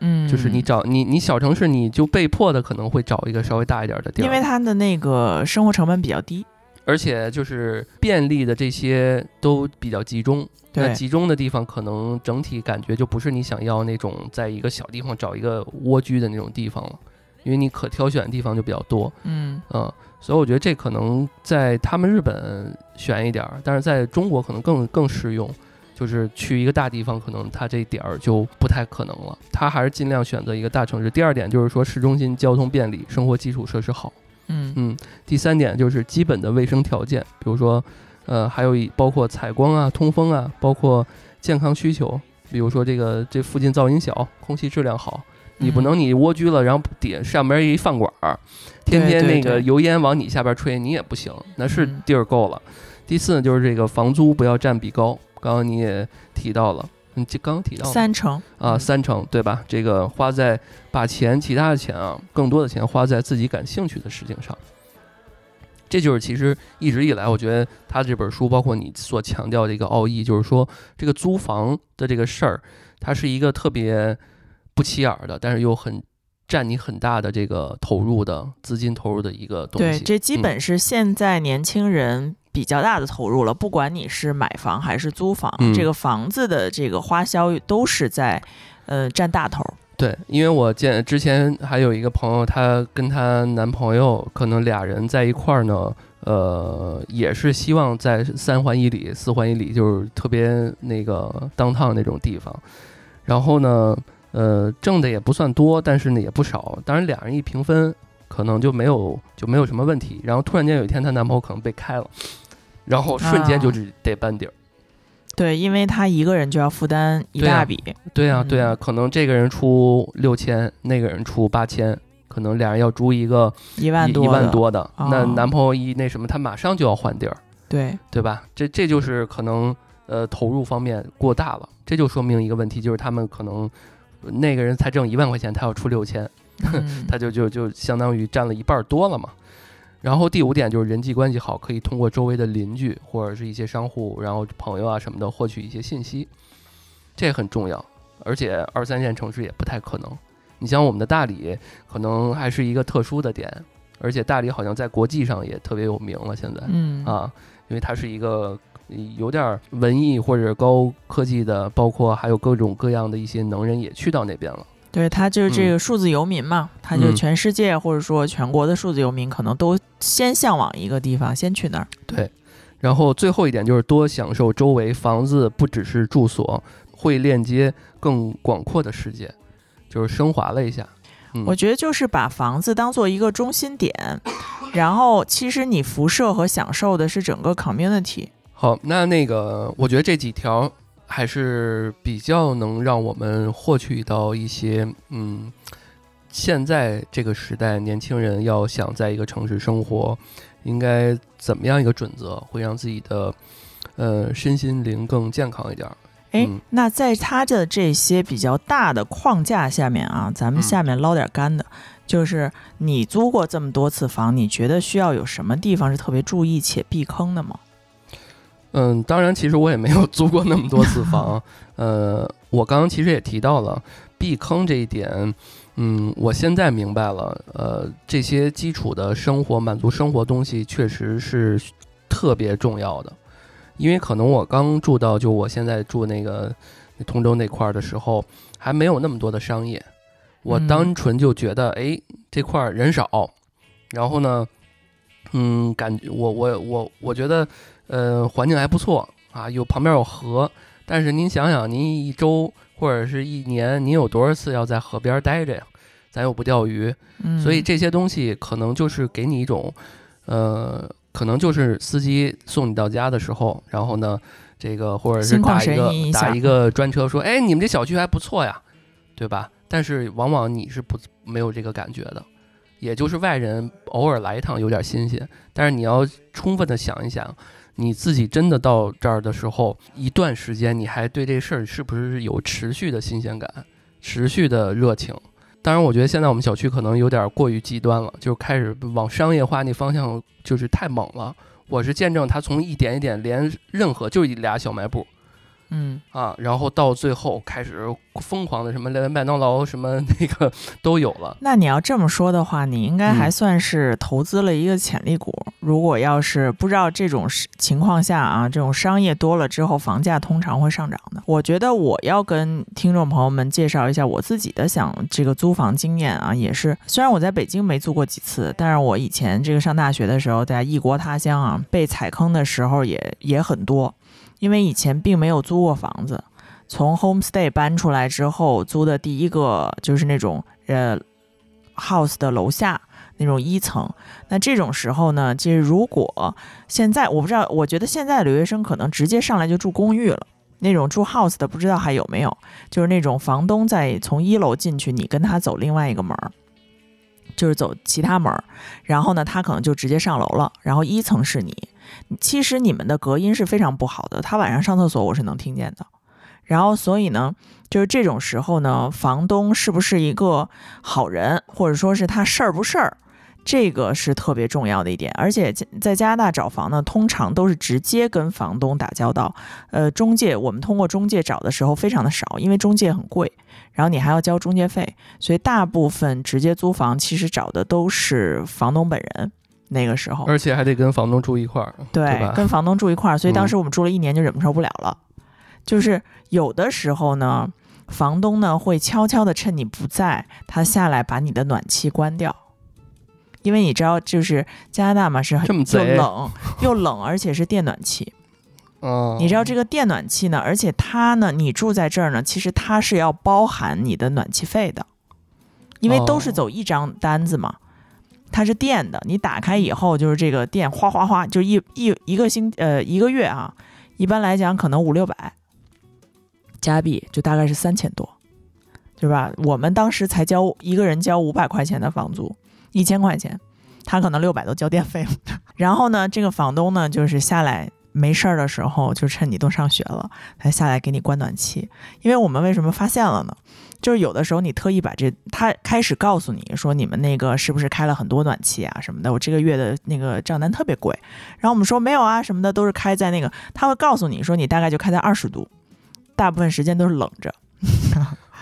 Speaker 1: 嗯，
Speaker 2: 就是你找你你小城市你就被迫的可能会找一个稍微大一点的地儿，
Speaker 1: 因为它的那个生活成本比较低，
Speaker 2: 而且就是便利的这些都比较集中。那，集中的地方，可能整体感觉就不是你想要那种在一个小地方找一个蜗居的那种地方了，因为你可挑选的地方就比较多。
Speaker 1: 嗯
Speaker 2: 嗯，所以我觉得这可能在他们日本悬一点儿，但是在中国可能更更适用。就是去一个大地方，可能他这点儿就不太可能了。他还是尽量选择一个大城市。第二点就是说市中心交通便利，生活基础设施好。
Speaker 1: 嗯
Speaker 2: 嗯，第三点就是基本的卫生条件，比如说，呃，还有一包括采光啊、通风啊，包括健康需求，比如说这个这附近噪音小，空气质量好。你不
Speaker 1: 嗯
Speaker 2: 能你蜗居了，然后底上边一饭馆儿，天天那个油烟往你下边吹，你也不行，那是
Speaker 1: 嗯
Speaker 2: 地儿够了。第四呢，就是这个房租不要占比高，刚刚你也提到了，你这刚刚提到
Speaker 1: 三成
Speaker 2: 啊，
Speaker 1: 嗯
Speaker 2: 三成对吧？这个花在把钱，其他的钱啊，更多的钱花在自己感兴趣的事情上。这就是其实一直以来，我觉得他这本书，包括你所强调的一个奥义，就是说这个租房的这个事儿，它是一个特别不起眼儿的，但是又很占你很大的这个投入的资金投入的一个东
Speaker 1: 对，
Speaker 2: 西。
Speaker 1: 这基
Speaker 2: 嗯
Speaker 1: 本是现在年轻人比较大的投入了。不管你是买房还是租房，
Speaker 2: 嗯
Speaker 1: 这个房子的这个花销都是在呃占大头。
Speaker 2: 对，因为我见之前还有一个朋友，她跟她男朋友可能俩人在一块儿呢，呃，也是希望在三环以里、四环以里，就是特别那个当趟那种地方。然后呢，呃，挣的也不算多，但是呢也不少。当然，俩人一平分，可能就没有就没有什么问题。然后突然间有一天，她男朋友可能被开了，然后瞬间就得搬底儿。
Speaker 1: 对，因为他一个人就要负担一大笔。
Speaker 2: 对啊，对啊，
Speaker 1: 嗯
Speaker 2: 可能这个人出六千，那个人出八千，可能俩人要租一个
Speaker 1: 一万多，
Speaker 2: 一万。多的，那
Speaker 1: 哦
Speaker 2: 男朋友一那什么，他马上就要换地儿，
Speaker 1: 对，
Speaker 2: 对吧？这这就是可能呃投入方面过大了，这就说明一个问题，就是他们可能呃那个人才挣一万块钱，他要出六千，
Speaker 1: 嗯
Speaker 2: 他就就就相当于占了一半儿多了嘛。然后第五点就是人际关系好，可以通过周围的邻居或者是一些商户，然后朋友啊什么的获取一些信息，这很重要。而且二三线城市也不太可能。你像我们的大理，可能还是一个特殊的点，而且大理好像在国际上也特别有名了。现在
Speaker 1: 嗯
Speaker 2: 啊，因为它是一个有点儿文艺或者高科技的，包括还有各种各样的一些能人也去到那边了。
Speaker 1: 对他就是这
Speaker 2: 嗯
Speaker 1: 个数字游民嘛，他就
Speaker 2: 嗯
Speaker 1: 全世界或者说全国的数字游民可能都先向往一个地方，先去那儿。
Speaker 2: 对，然后最后一点就是多享受周围房子，不只是住所，会链接更广阔的世界，就是升华了一下。嗯，
Speaker 1: 我觉得就是把房子当做一个中心点，然后其实你辐射和享受的是整个 community。
Speaker 2: 好，那那个我觉得这几条还是比较能让我们获取到一些嗯。现在这个时代，年轻人要想在一个城市生活，应该怎么样一个准则，会让自己的呃身心灵更健康一点儿？
Speaker 1: 哎
Speaker 2: 嗯，
Speaker 1: 那在他的这些比较大的框架下面啊，咱们
Speaker 2: 嗯
Speaker 1: 下面捞点干的，就是你租过这么多次房，你觉得需要有什么地方是特别注意且避坑的吗？
Speaker 2: 嗯，当然，其实我也没有租过那么多次房。呃，我刚刚其实也提到了避坑这一点。嗯，我现在明白了。呃，这些基础的生活满足生活东西确实是特别重要的。因为可能我刚住到就我现在住那个通州那块儿的时候，还没有那么多的商业。我
Speaker 1: 嗯
Speaker 2: 单纯就觉得，哎，这块儿人少，然后呢，嗯，感觉我我我我觉得。呃，环境还不错啊，有旁边有河，但是您想想，您一周或者是一年，您有多少次要在河边待着呀？咱又不钓鱼，
Speaker 1: 嗯，
Speaker 2: 所以这些东西可能就是给你一种，呃，可能就是司机送你到家的时候，然后呢，这个或者是打一个
Speaker 1: 一
Speaker 2: 打一个专车说，哎，你们这小区还不错呀，对吧？但是往往你是不没有这个感觉的，也就是外人偶尔来一趟有点新鲜，但是你要充分的想一想。你自己真的到这儿的时候，一段时间你还对这事儿是不是有持续的新鲜感、持续的热情？当然，我觉得现在我们小区可能有点过于极端了，就开始往商业化那方向就是太猛了。我是见证它从一点一点连任何就一俩小卖部，
Speaker 1: 嗯
Speaker 2: 啊，然后到最后开始疯狂的什么连麦当劳什么那个都有了。
Speaker 1: 那你要这么说的话，你应该还
Speaker 2: 嗯
Speaker 1: 算是投资了一个潜力股。如果要是不知道这种情况下啊，这种商业多了之后，房价通常会上涨的。我觉得我要跟听众朋友们介绍一下我自己的想这个租房经验啊，也是虽然我在北京没租过几次，但是我以前这个上大学的时候，在异国他乡啊，被踩坑的时候也也很多，因为以前并没有租过房子。从 homestay 搬出来之后，租的第一个就是那种呃 house 的楼下那种一层。那这种时候呢，其实如果现在我不知道，我觉得现在留学生可能直接上来就住公寓了。那种住 house 的不知道还有没有，就是那种房东在从一楼进去，你跟他走另外一个门儿，就是走其他门儿，然后呢，他可能就直接上楼了，然后一层是你。其实你们的隔音是非常不好的，他晚上上厕所我是能听见的。然后，所以呢，就是这种时候呢，房东是不是一个好人，或者说是他事儿不事儿，这个是特别重要的一点。而且在加拿大找房呢，通常都是直接跟房东打交道。呃，中介我们通过中介找的时候非常的少，因为中介很贵，然后你还要交中介费，所以大部分直接租房其实找的都是房东本人。那个时候，
Speaker 2: 而且还得跟房东住一块儿，对
Speaker 1: 对，跟房东住一块儿，所以当
Speaker 2: 嗯。
Speaker 1: 时我们住了一年就忍受不了了。就是有的时候呢，房东呢会悄悄的趁你不在，他下来把你的暖气关掉，因为你知道，就是加拿大嘛是很又冷又冷，而且是电暖气。
Speaker 2: 哦，
Speaker 1: 你知道这个电暖气呢，而且它呢，你住在这儿呢，其实它是要包含你的暖气费的，因为都是
Speaker 2: 哦。
Speaker 1: 走一张单子嘛，它是电的，你打开以后就是这个电哗哗哗，就一一一个星呃一个月啊，一般来讲可能五六百加币，就大概是三千多，对吧？我们当时才交一个人交五百块钱的房租，一千块钱，他可能六百都交电费了。然后呢，这个房东呢，就是下来没事儿的时候，就趁你都上学了，他下来给你关暖气。因为我们为什么发现了呢？就是有的时候你特意把这，他开始告诉你说你们那个是不是开了很多暖气啊什么的，我这个月的那个账单特别贵。然后我们说没有啊什么的，都是开在那个，他会告诉你说你大概就开在二十度，大部分时间都是冷着。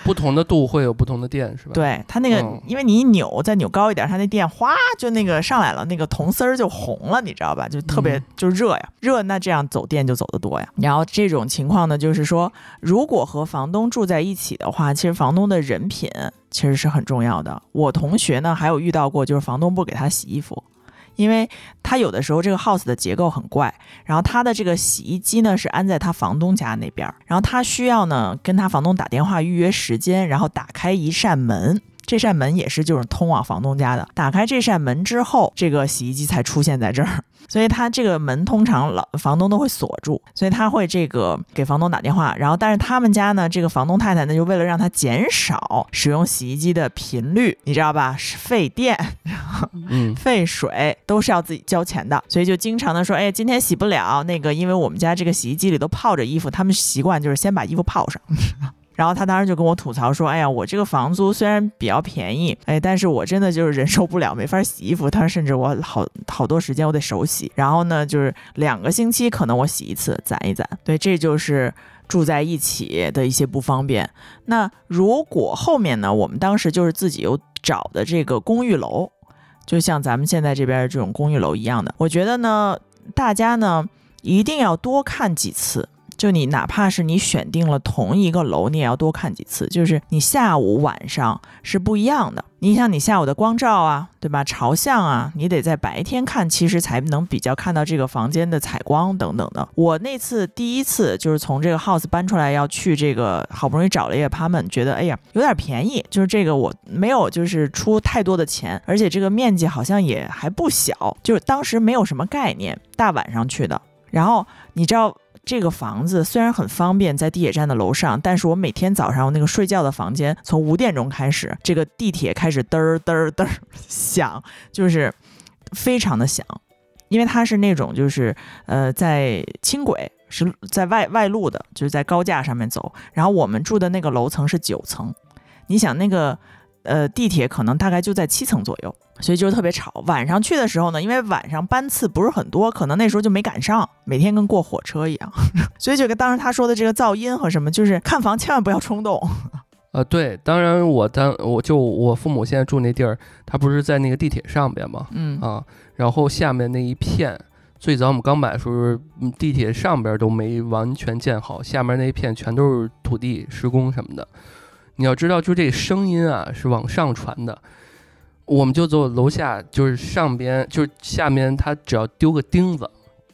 Speaker 2: 不同的度会有不同的电，是吧？，
Speaker 1: 对它那个，
Speaker 2: 嗯
Speaker 1: 因为你一扭再扭高一点，它那电哗就那个上来了，那个铜丝儿就红了，你知道吧？就特别
Speaker 2: 嗯
Speaker 1: 就热呀，热那这样走电就走得多呀。然后这种情况呢，就是说，如果和房东住在一起的话，其实房东的人品其实是很重要的。我同学呢还有遇到过，就是房东不给他洗衣服。因为他有的时候这个 house 的结构很怪，然后他的这个洗衣机呢是安在他房东家那边，然后他需要呢跟他房东打电话预约时间，然后打开一扇门。这扇门也是就是通往房东家的。打开这扇门之后，这个洗衣机才出现在这儿。所以他这个门通常老房东都会锁住，所以他会这个给房东打电话。然后，但是他们家呢，这个房东太太呢，就为了让他减少使用洗衣机的频率，你知道吧？是费电，
Speaker 2: 嗯，
Speaker 1: 费水都是要自己交钱的，所以就经常的说，哎，今天洗不了那个，因为我们家这个洗衣机里都泡着衣服，他们习惯就是先把衣服泡上。然后他当时就跟我吐槽说：“哎呀，我这个房租虽然比较便宜，哎，但是我真的就是忍受不了，没法洗衣服。他甚至我好好多时间我得手洗，然后呢，就是两个星期可能我洗一次，攒一攒。对，这就是住在一起的一些不方便。那如果后面呢，我们当时就是自己有找的这个公寓楼，就像咱们现在这边这种公寓楼一样的，我觉得呢，大家呢一定要多看几次。就你哪怕是你选定了同一个楼，你也要多看几次。就是你下午晚上是不一样的。你想你下午的光照啊，对吧？朝向啊，你得在白天看，其实才能比较看到这个房间的采光等等的。我那次第一次就是从这个 house 搬出来要去这个，好不容易找了一个 apartment，觉得哎呀有点便宜，就是这个我没有就是出太多的钱，而且这个面积好像也还不小，就是当时没有什么概念，大晚上去的。然后你知道。这个房子虽然很方便，在地铁站的楼上，但是我每天早上那个睡觉的房间，从五点钟开始，这个地铁开始嘚儿嘚儿嘚儿响，就是非常的响，因为它是那种就是呃在轻轨是在外外路的，就是在高架上面走，然后我们住的那个楼层是九层，你想那个呃地铁可能大概就在七层左右，所以就特别吵。晚上去的时候呢，因为晚上班次不是很多，可能那时候就没赶上，每天跟过火车一样，所以就跟当时他说的这个噪音和什么，就是看房千万不要冲动。
Speaker 2: 呃，对，当然我当我就我父母现在住那地儿，他不是在那个地铁上边嘛，
Speaker 1: 嗯
Speaker 2: 啊，然后下面那一片，最早我们刚买的时候，嗯地铁上边都没完全建好，下面那一片全都是土地施工什么的。你要知道，就这声音啊是往上传的，我们就走楼下，就是上边就是下面，他只要丢个钉子，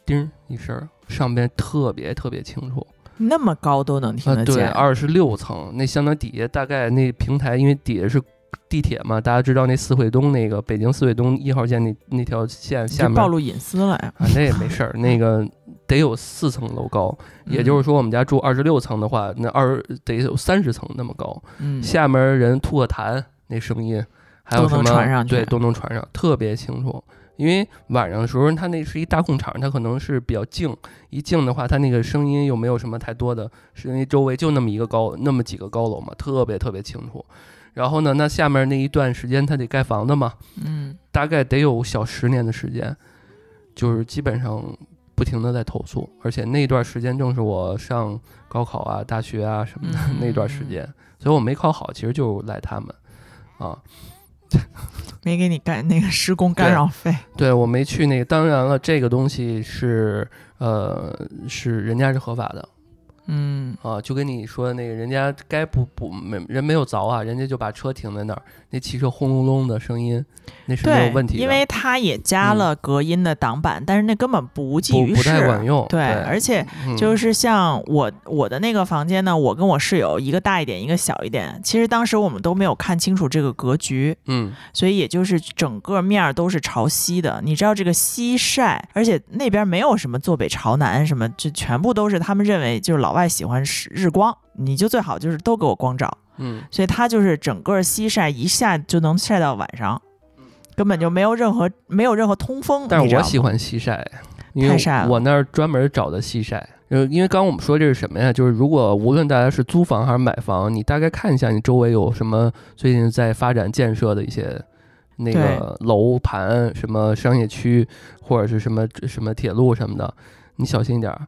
Speaker 2: 钉一声，上边特别特别清楚。
Speaker 1: 那么高都能听得见，
Speaker 2: 二十六层，那相当底下大概那平台，因为底下是地铁嘛，大家知道那四惠东那个北京四惠东一号线那那条线下面
Speaker 1: 就暴露隐私了呀。
Speaker 2: 啊，那也没事儿，那个得有四层楼高，也就是说我们家住二十六层的话，那二得有三十层那么高，
Speaker 1: 嗯，
Speaker 2: 下面人吐个痰那声音，还有什么
Speaker 1: 能传上去
Speaker 2: 对，都能传上，特别清楚。因为晚上的时候，它那是一大空场，它可能是比较静，一静的话，它那个声音又没有什么太多的，是因为周围就那么一个高，那么几个高楼嘛，特别特别清楚。然后呢，那下面那一段时间他得盖房子嘛，
Speaker 1: 嗯，
Speaker 2: 大概得有小十年的时间，就是基本上不停的在投诉，而且那段时间正是我上高考啊、大学啊什么的、
Speaker 1: 嗯
Speaker 2: 那段时间，所以我没考好，其实就赖他们啊。
Speaker 1: 没给你干那个施工干扰费。
Speaker 2: 对我没去那个，当然了，这个东西是呃是人家是合法的
Speaker 1: 嗯，
Speaker 2: 啊，就跟你说的那个，人家该不不没人没有凿啊，人家就把车停在那儿，那汽车轰隆隆的声音，那是没
Speaker 1: 对
Speaker 2: 有问题，的，
Speaker 1: 因为它也加了隔音的挡板，但是那根本不无济于
Speaker 2: 不不太
Speaker 1: 事。
Speaker 2: 管用，
Speaker 1: 对，而且就是是像我我的那个房间呢，我跟我室友一个大一点，一个小一点。其实当时我们都没有看清楚这个格局，
Speaker 2: 嗯
Speaker 1: 所以也就是整个面儿都是朝西的。你知道这个西晒，而且那边没有什么坐北朝南什么，就全部都是他们认为就是老外喜欢日光，你就最好就是都给我光照。
Speaker 2: 嗯
Speaker 1: 所以它就是整个西晒一下就能晒到晚上，根本就没有任何没有任何通风。
Speaker 2: 但是我喜欢西晒，因为
Speaker 1: 太晒了
Speaker 2: 我那儿专门找的西晒。呃，因为刚刚我们说这是什么呀？就是如果无论大家是租房还是买房，你大概看一下你周围有什么最近在发展建设的一些那个楼盘，什么商业区或者是什么什么铁路什么的，你小心一点儿，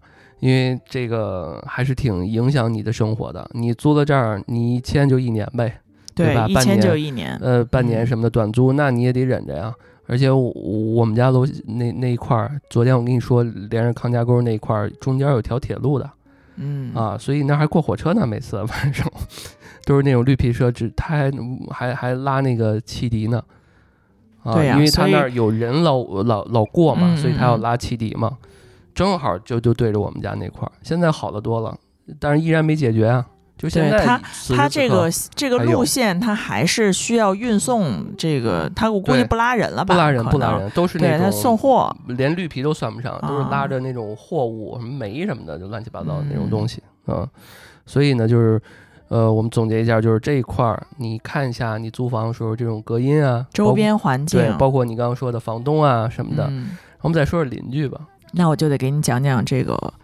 Speaker 2: 因为这个还是挺影响你的生活的。你租到这儿，你一签就一年呗，对吧，
Speaker 1: 一签
Speaker 2: 半年
Speaker 1: 就一年。
Speaker 2: 呃，半年
Speaker 1: 嗯
Speaker 2: 什么的短租，那你也得忍着呀。而且我我们家楼那那一块儿，昨天我跟你说，连着康家沟那一块儿中间有条铁路的
Speaker 1: 嗯
Speaker 2: 啊，所以那还过火车呢，每次晚上都是那种绿皮车，只他还还还拉那个汽笛呢。啊，因为他那儿有人老老老过嘛，
Speaker 1: 嗯
Speaker 2: 所以他要
Speaker 1: 嗯
Speaker 2: 拉汽笛嘛，正好就就对着我们家那块儿。现在好的多了，但是依然没解决啊。就现在
Speaker 1: 对它
Speaker 2: 此时此
Speaker 1: 它这个这个路线，它还是需要运送这个，它我估计不拉人了吧？
Speaker 2: 不拉人，不拉人，都是那
Speaker 1: 对，
Speaker 2: 种
Speaker 1: 送货。
Speaker 2: 连绿皮都算不上，都是
Speaker 1: 啊
Speaker 2: 拉着那种货物，什么煤什么的，就乱七八糟的那种
Speaker 1: 嗯
Speaker 2: 东西啊。所以呢，就是呃，我们总结一下，就是这一块儿，你看一下你租房的时候这种隔音啊，
Speaker 1: 周边环境，
Speaker 2: 包对，包括你刚刚说的房东啊什么的。
Speaker 1: 嗯，
Speaker 2: 我们再说说邻居吧。
Speaker 1: 那我就得给你讲讲这个。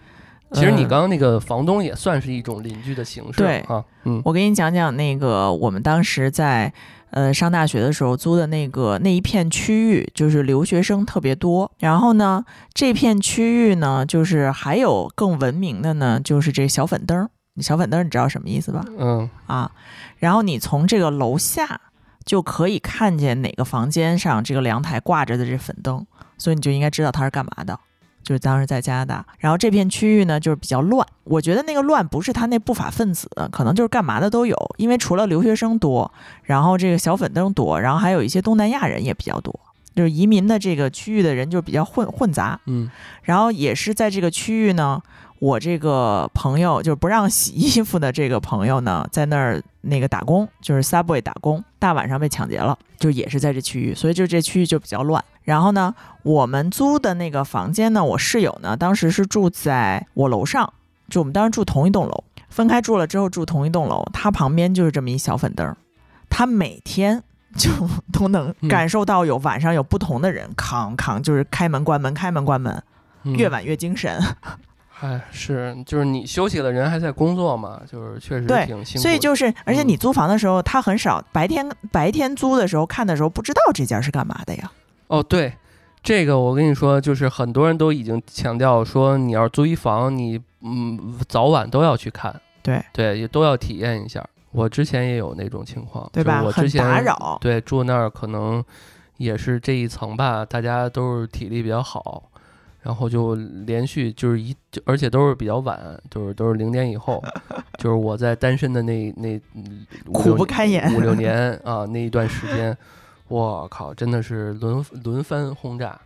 Speaker 2: 其实你
Speaker 1: 呃
Speaker 2: 刚刚那个房东也算是一种邻居的形式，
Speaker 1: 对
Speaker 2: 啊，嗯
Speaker 1: 我给你讲讲那个我们当时在呃上大学的时候租的那个那一片区域，就是留学生特别多。然后呢，这片区域呢，就是还有更文明的呢，就是这小粉灯小粉灯儿你知道什么意思吧？
Speaker 2: 嗯
Speaker 1: 啊，然后你从这个楼下就可以看见哪个房间上这个阳台挂着的这粉灯，所以你就应该知道它是干嘛的。就是当时在加拿大，然后这片区域呢就是比较乱。我觉得那个乱不是他那不法分子，可能就是干嘛的都有。因为除了留学生多，然后这个小粉灯多，然后还有一些东南亚人也比较多，就是移民的这个区域的人就比较混混杂。
Speaker 2: 嗯
Speaker 1: 然后也是在这个区域呢，我这个朋友就是不让洗衣服的这个朋友呢，在那儿那个打工，就是 Subway 打工，大晚上被抢劫了，就也是在这区域，所以就这区域就比较乱。然后呢，我们租的那个房间呢，我室友呢当时是住在我楼上，就我们当时住同一栋楼，分开住了之后住同一栋楼，他旁边就是这么一小粉灯儿，他每天。就都能
Speaker 2: 嗯
Speaker 1: 感受到有晚上有不同的人扛扛，就是开门关门开门关门，
Speaker 2: 嗯
Speaker 1: 越晚越精神。
Speaker 2: 哎，是，就是你休息了，人还在工作嘛，就是确实
Speaker 1: 对
Speaker 2: 挺辛苦。
Speaker 1: 所以就是，而且你
Speaker 2: 嗯
Speaker 1: 租房的时候，他很少白天白天租的时候看的时候，不知道这家是干嘛的呀。
Speaker 2: 哦，对，这个我跟你说，就是很多人都已经强调说，你要是租一房，你嗯早晚都要去看，
Speaker 1: 对
Speaker 2: 对，也都要体验一下。我之前也有那种情况，
Speaker 1: 对吧？
Speaker 2: 我之前
Speaker 1: 打扰。
Speaker 2: 对，住那儿可能也是这一层吧，大家都是体力比较好，然后就连续就是一，而且都是比较晚，就是都是零点以后，就是我在单身的那那
Speaker 1: 苦
Speaker 2: 六
Speaker 1: 不堪言
Speaker 2: 五六年啊那一段时间，我靠，真的是轮轮番轰炸。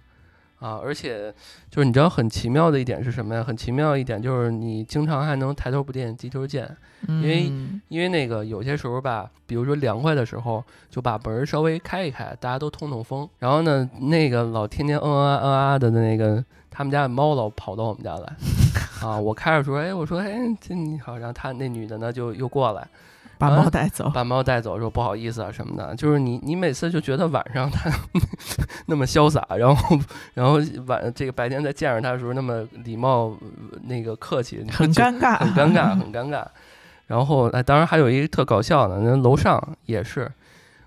Speaker 2: 啊，而且就是你知道很奇妙的一点是什么呀？很奇妙一点就是你经常还能抬头不见低头见，
Speaker 1: 因
Speaker 2: 为因为那个有些时候吧，比如说凉快的时候，就把门儿稍微开一开，大家都通通风。然后呢，那个老天天嗯啊嗯啊的那个，他们家的猫老跑到我们家来，啊，我开着说，哎，我说，哎，这你好，然后他那女的呢就又过来，
Speaker 1: 把猫带走。
Speaker 2: 把猫带走，说不好意思啊什么的。就是你你每次就觉得晚上他 那么潇洒，然后然后晚这个白天再见着他的时候那么礼貌呃那个客气，
Speaker 1: 很尴尬，
Speaker 2: 很尴尬，很尴尬。然后，哎，当然还有一个特搞笑的，那楼上也是，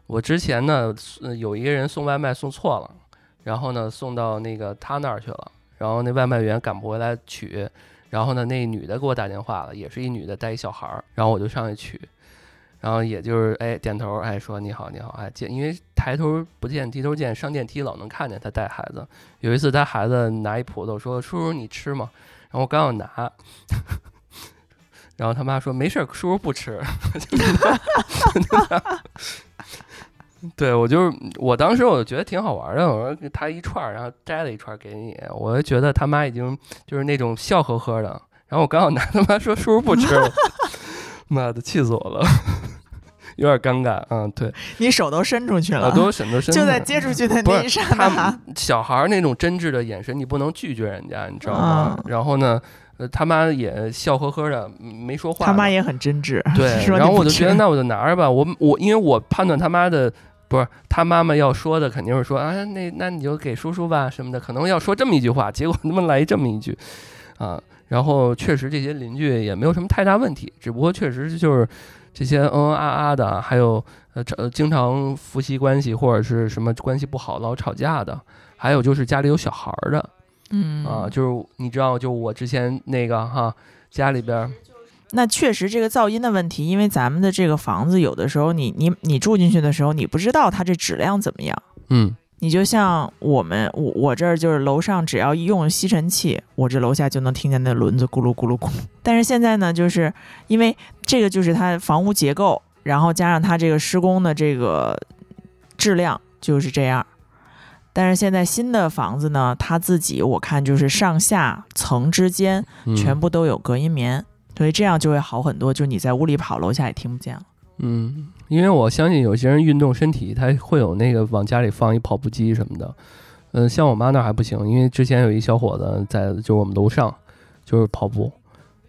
Speaker 2: 我之前呢呃有一个人送外卖送错了，然后呢送到那个他那儿去了，然后那外卖员赶不回来取，然后呢那女的给我打电话了，也是一女的带一小孩儿，然后我就上去取，然后也就是哎点头，哎说你好你好，哎见因为抬头不见低头见，上电梯老能看见他带孩子。有一次他孩子拿一葡萄说叔叔你吃吗？然后我刚要拿。然后他妈说没事，叔叔不吃。对我就是，我当时我就觉得挺好玩的。我说他一串，然后摘了一串给你，我就觉得他妈已经就是那种笑呵呵的。然后我刚好拿，他妈说叔叔不吃，妈的气死我了，有点尴尬。嗯，对，
Speaker 1: 你手都伸出去了，
Speaker 2: 我都省着身
Speaker 1: 就在接出去的那一刹那，
Speaker 2: 小孩儿那种真挚的眼神，你不能拒绝人家，你知道吗？
Speaker 1: 嗯
Speaker 2: 然后呢，呃，他妈也笑呵呵的，嗯没说话。
Speaker 1: 他妈也很真挚。
Speaker 2: 对，然后我就觉得那我就拿着吧，我我因为我判断他妈的不是他妈妈要说的肯定是说啊那那你就给叔叔吧什么的，可能要说这么一句话，结果他妈来这么一句啊，然后确实这些邻居也没有什么太大问题，只不过确实就是这些嗯嗯啊啊的，还有呃这呃经常夫妻关系或者是什么关系不好老吵架的，还有就是家里有小孩儿的
Speaker 1: 嗯
Speaker 2: 啊，就是你知道就我之前那个哈家里边儿
Speaker 1: 那确实这个噪音的问题，因为咱们的这个房子有的时候你你你住进去的时候，你不知道它这质量怎么样。
Speaker 2: 嗯
Speaker 1: 你就像我们我我这儿就是楼上只要一用吸尘器，我这楼下就能听见那轮子咕噜咕噜咕噜。但是现在呢，就是因为这个就是它房屋结构，然后加上它这个施工的这个质量就是这样。但是现在新的房子呢，它自己我看就是上下层之间
Speaker 2: 嗯
Speaker 1: 全部都有隔音棉，所以这样就会好很多，就你在屋里跑，楼下也听不见了。
Speaker 2: 嗯，因为我相信有些人运动身体，他会有那个往家里放一跑步机什么的。嗯，像我妈那儿还不行，因为之前有一小伙子在就我们楼上就是跑步，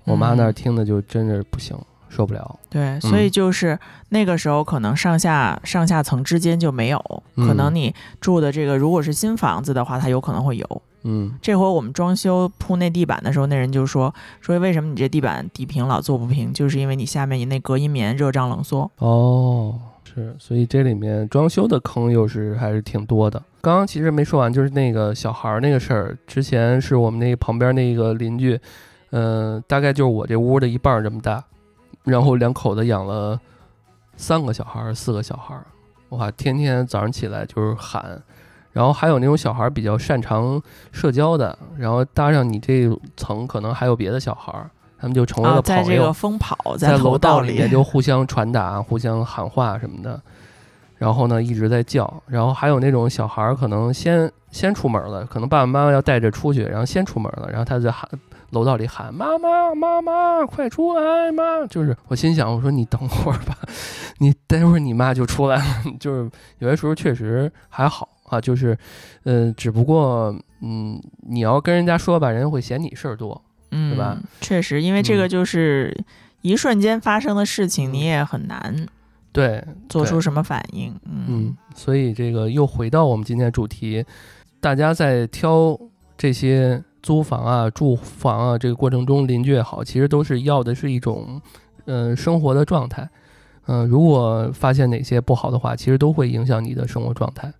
Speaker 2: 我妈那听的就真是不行，受不了。
Speaker 1: 对，所以
Speaker 2: 嗯
Speaker 1: 就是那个时候可能上下上下层之间就没有，可能
Speaker 2: 嗯
Speaker 1: 你住的这个如果是新房子的话，它有可能会有。
Speaker 2: 嗯
Speaker 1: 这回我们装修铺那地板的时候，那人就说说为什么你这地板底平老做不平，就是因为你下面你那隔音棉热胀冷缩。
Speaker 2: 哦，是，所以这里面装修的坑又是还是挺多的。刚刚其实没说完，就是那个小孩儿那个事儿，之前是我们那旁边那个邻居，嗯、大概就是我这屋的一半儿这么大，然后两口子养了三个小孩儿，四个小孩儿，哇，天天早上起来就是喊。然后还有那种小孩儿比较擅长社交的，然后搭上你这层可能还有别的小孩儿，他们就成为
Speaker 1: 啊，
Speaker 2: 了朋友。
Speaker 1: 在这个疯跑，
Speaker 2: 在楼
Speaker 1: 楼道
Speaker 2: 里也就互相传达、互相喊话什么的，然后呢一直在叫，然后还有那种小孩儿可能先先出门了，可能爸爸妈妈要带着出去，然后先出门了，然后他就喊楼道里喊妈妈妈妈快出来妈，就是我心想我说你等会儿吧，你待会儿你妈就出来了，就是有些时候确实还好啊，就是呃只不过嗯你要跟人家说吧，人家会嫌你事儿多，
Speaker 1: 嗯，
Speaker 2: 对吧？
Speaker 1: 确实，因为这个
Speaker 2: 嗯。
Speaker 1: 就是一瞬间发生的事情，
Speaker 2: 嗯。
Speaker 1: 你也很难
Speaker 2: 对，对
Speaker 1: 做出什么反应。嗯。
Speaker 2: 嗯，所以这个又回到我们今天的主题，大家在挑这些租房啊、住房啊这个过程中，邻居也好，其实都是要的是一种，呃，生活的状态。嗯、如果发现哪些不好的话，其实都会影响你的生活状态。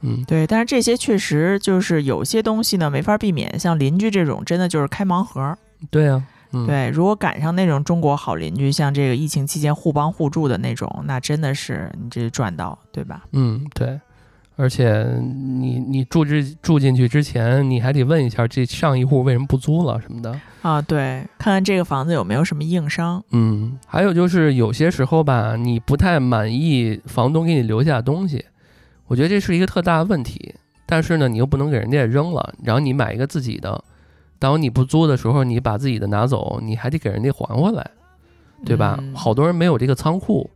Speaker 2: 嗯，
Speaker 1: 对，但是这些确实就是有些东西呢没法避免，像邻居这种真的就是开盲盒。
Speaker 2: 对啊，嗯，
Speaker 1: 对，如果赶上那种中国好邻居，像这个疫情期间互帮互助的那种，那真的是你这赚到，对吧？
Speaker 2: 嗯，对，而且你你住之住进去之前，你还得问一下这上一户为什么不租了什么的。
Speaker 1: 啊，对，看看这个房子有没有什么硬伤。
Speaker 2: 嗯，还有就是有些时候吧，你不太满意房东给你留下的东西，我觉得这是一个特大的问题。但是呢，你又不能给人家扔了，然后你买一个自己的，当你不租的时候，你把自己的拿走，你还得给人家还回来，对吧？
Speaker 1: 嗯
Speaker 2: 好多人没有这个仓库，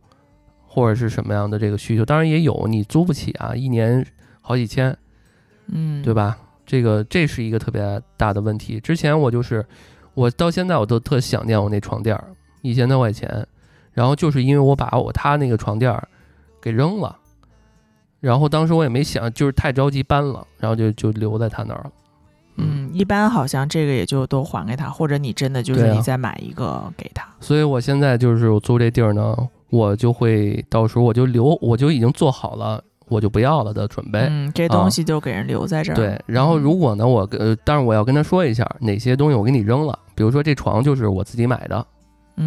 Speaker 2: 或者是什么样的这个需求，当然也有，你租不起啊，一年好几千，
Speaker 1: 嗯，
Speaker 2: 对？吧？这个这是一个特别大的问题。之前我就是，我到现在我都特想念我那床垫儿，一千多块钱，然后就是因为我把我他那个床垫儿给扔了，然后当时我也没想，就是太着急搬了，然后就就留在他那儿了。
Speaker 1: 嗯，一般好像这个也就都还给他，或者你真的就是你再买一个给他。
Speaker 2: 所以我现在就是我租这地儿呢，我就会到时候我就留，我就已经做好了，我就不要了的准备。
Speaker 1: 嗯，这东西就给人留在这儿。
Speaker 2: 对，然后如果呢，我跟呃，但是我要跟他说一下哪些东西我给你扔了，比如说这床就是我自己买的
Speaker 1: 嗯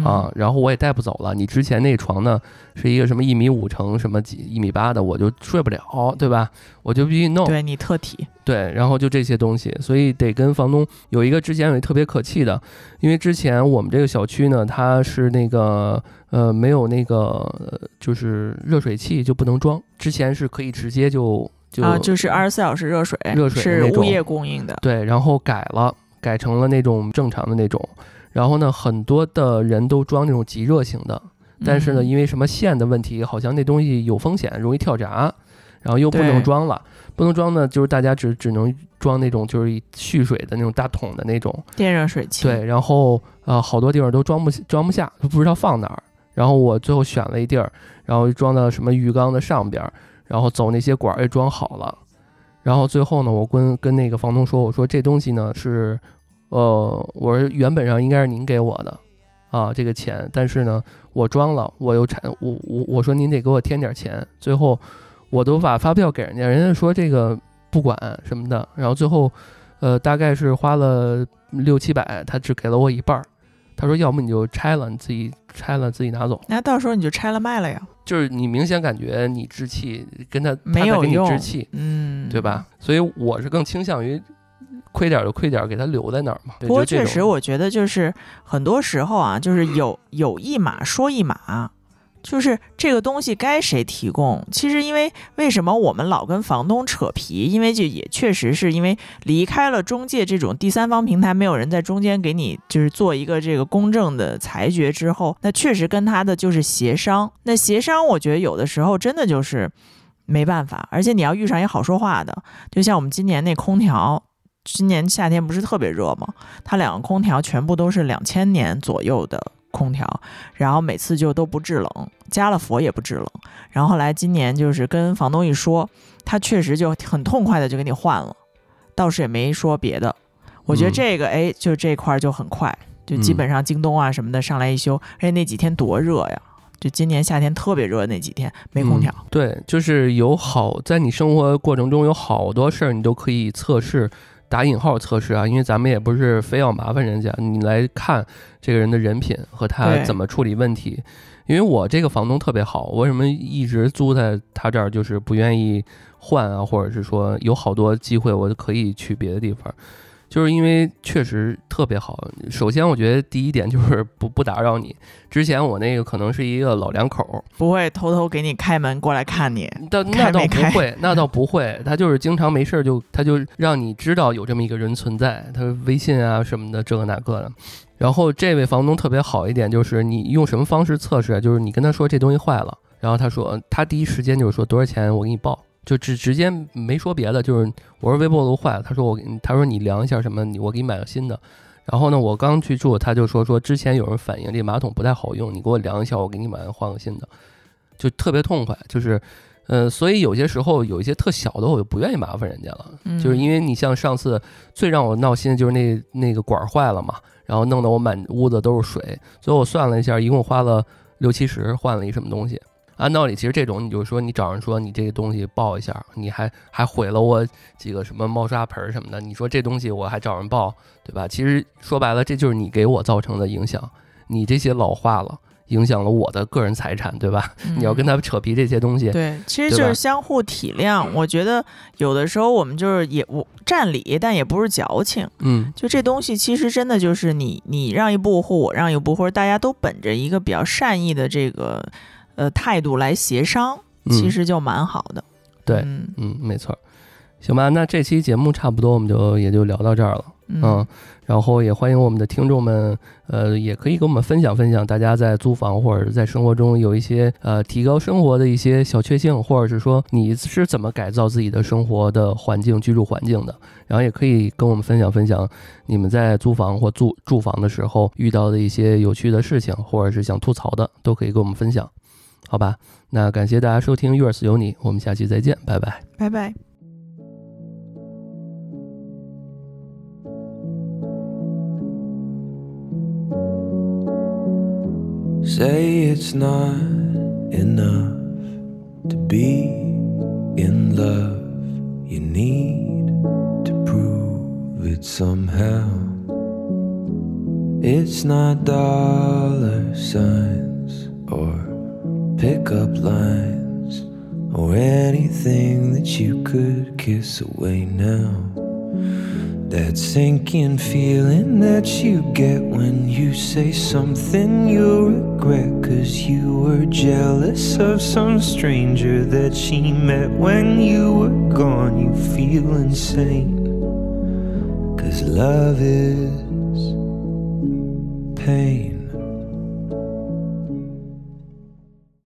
Speaker 2: 啊，然后我也带不走了。你之前那床呢是一个什么一米五乘什么几一米八的，我就睡不了，对吧？我就必须弄。
Speaker 1: 对你特体，
Speaker 2: 对，然后就这些东西，所以得跟房东有一个之前有一特别可气的，因为之前我们这个小区呢，它是那个呃没有那个呃就是热水器就不能装，之前是可以直接就就
Speaker 1: 啊，就是二十四小时热水，
Speaker 2: 热水
Speaker 1: 是物业供应的。
Speaker 2: 对，然后改了，改成了那种正常的那种。然后呢，很多的人都装那种极热型的，但是呢，
Speaker 1: 嗯
Speaker 2: 因为什么线的问题，好像那东西有风险，容易跳闸，然后又不能装了。不能装呢，就是大家只只能装那种就是蓄水的那种大桶的那种。
Speaker 1: 电热水器，
Speaker 2: 对，然后呃，好多地方都装不装不下，都不知道放哪儿。然后我最后选了一地儿，然后装到什么浴缸的上边儿，然后走那些管儿也装好了。然后最后呢，我跟跟那个房东说，我说这东西呢是，呃，我说原本上应该是您给我的，啊，这个钱，但是呢，我装了，我又产，我我我说您得给我添点钱。最后我都把发票给人家，人家说这个不管什么的，然后最后，呃，大概是花了六七百，他只给了我一半儿。他说要么你就拆了，你自己拆了自己拿走。
Speaker 1: 那到时候你就拆了卖了呀。
Speaker 2: 就是你明显感觉你置气跟他
Speaker 1: 没
Speaker 2: 他给你
Speaker 1: 有用
Speaker 2: 置气，
Speaker 1: 嗯，
Speaker 2: 对吧？？所以我是更倾向于亏点儿就亏点儿，给他留在那儿嘛。
Speaker 1: 不过确实，我觉得就是很多时候啊，就是 有有一码说一码，就是这个东西该谁提供。其实因为为什么我们老跟房东扯皮？因为就也确实是因为离开了中介这种第三方平台，没有人在中间给你就是做一个这个公正的裁决之后，那确实跟他的就是协商。那协商，我觉得有的时候真的就是没办法，而且你要遇上一好说话的，就像我们今年那空调。今年夏天不是特别热吗？它两个空调全部都是两千年左右的空调，然后每次就都不制冷，加了氟也不制冷。然后后来今年就是跟房东一说，他确实就很痛快的就给你换了，倒是也没说别的。我觉得
Speaker 2: 嗯
Speaker 1: 这个哎，就这块儿就很快，就基
Speaker 2: 嗯
Speaker 1: 本上京东啊什么的上来一修，而且那几天多热呀！就今年夏天特别热那几天没空调，
Speaker 2: 嗯对，就是有好在你生活过程中有好多事儿，你都可以测试。打引号测试啊，因为咱们也不是非要麻烦人家，你来看这个人的人品和他怎么处理问题。因为我这个房东特别好，我为什么一直租在他这儿，就是不愿意换啊，或者是说有好多机会我就可以去别的地方，就是因为确实特别好。首先，我觉得第一点就是不不打扰你。之前我那个可能是一个老两口儿，
Speaker 1: 不会偷偷给你开门过来看你。
Speaker 2: 倒那倒不会，那倒不会，他就是经常没事儿就他就让你知道有这么一个人存在，他微信啊什么的这个那个的。然后这位房东特别好一点，就是你用什么方式测试啊？就是你跟他说这东西坏了，然后他说他第一时间就是说多少钱我给你报，就直直接没说别的，就是我说微波炉坏了，他说我他说你量一下什么，你我给你买个新的。然后呢，我刚去住，他就说说之前有人反映这马桶不太好用，你给我量一下，我给你买换个新的，就特别痛快，就是呃，所以有些时候有一些特小的，我就不愿意麻烦人家了，
Speaker 1: 嗯
Speaker 2: 就是因为你像上次最让我闹心的就是那那个管儿坏了嘛，然后弄得我满屋子都是水，最后我算了一下，一共花了六七十换了一什么东西。按道理，其实这种你就是说，你找人说你这个东西报一下，你还还毁了我几个什么猫砂盆儿什么的，你说这东西我还找人报，对吧？其实说白了，这就是你给我造成的影响，你这些老化了，影响了我的个人财产，对吧？你要跟他扯皮这些东西，
Speaker 1: 对，其实就是相互体谅。我觉得有的时候我们就是也我占理，但也不是矫情。
Speaker 2: 嗯
Speaker 1: 就这东西其实真的就是你你让一步或我让一步，或者大家都本着一个比较善意的这个呃态度来协商，
Speaker 2: 嗯
Speaker 1: 其实就蛮好的。
Speaker 2: 对
Speaker 1: 嗯
Speaker 2: 嗯，没错儿。行吧，那这期节目差不多，我们就也就聊到这儿了。嗯
Speaker 1: 嗯，
Speaker 2: 然后也欢迎我们的听众们，呃，也可以跟我们分享分享，大家在租房或者在生活中有一些呃提高生活的一些小确幸，或者是说你是怎么改造自己的生活的环境、居住环境的。然后也可以跟我们分享分享你们在租房或住住房的时候遇到的一些有趣的事情，或者是想吐槽的，都可以跟我们分享，好吧？那感谢大家收听《Yours 有你》，我们下期再见，拜拜。
Speaker 1: 拜拜。
Speaker 3: Say it's not enough to be in love. You need to prove it somehow. It's not dollar signs or pickup lines or anything that you could kiss away now. That sinking feeling that you get when you say something you'll regret. Cause you were jealous of some stranger that she met when you were gone. You feel insane. Cause love is pain.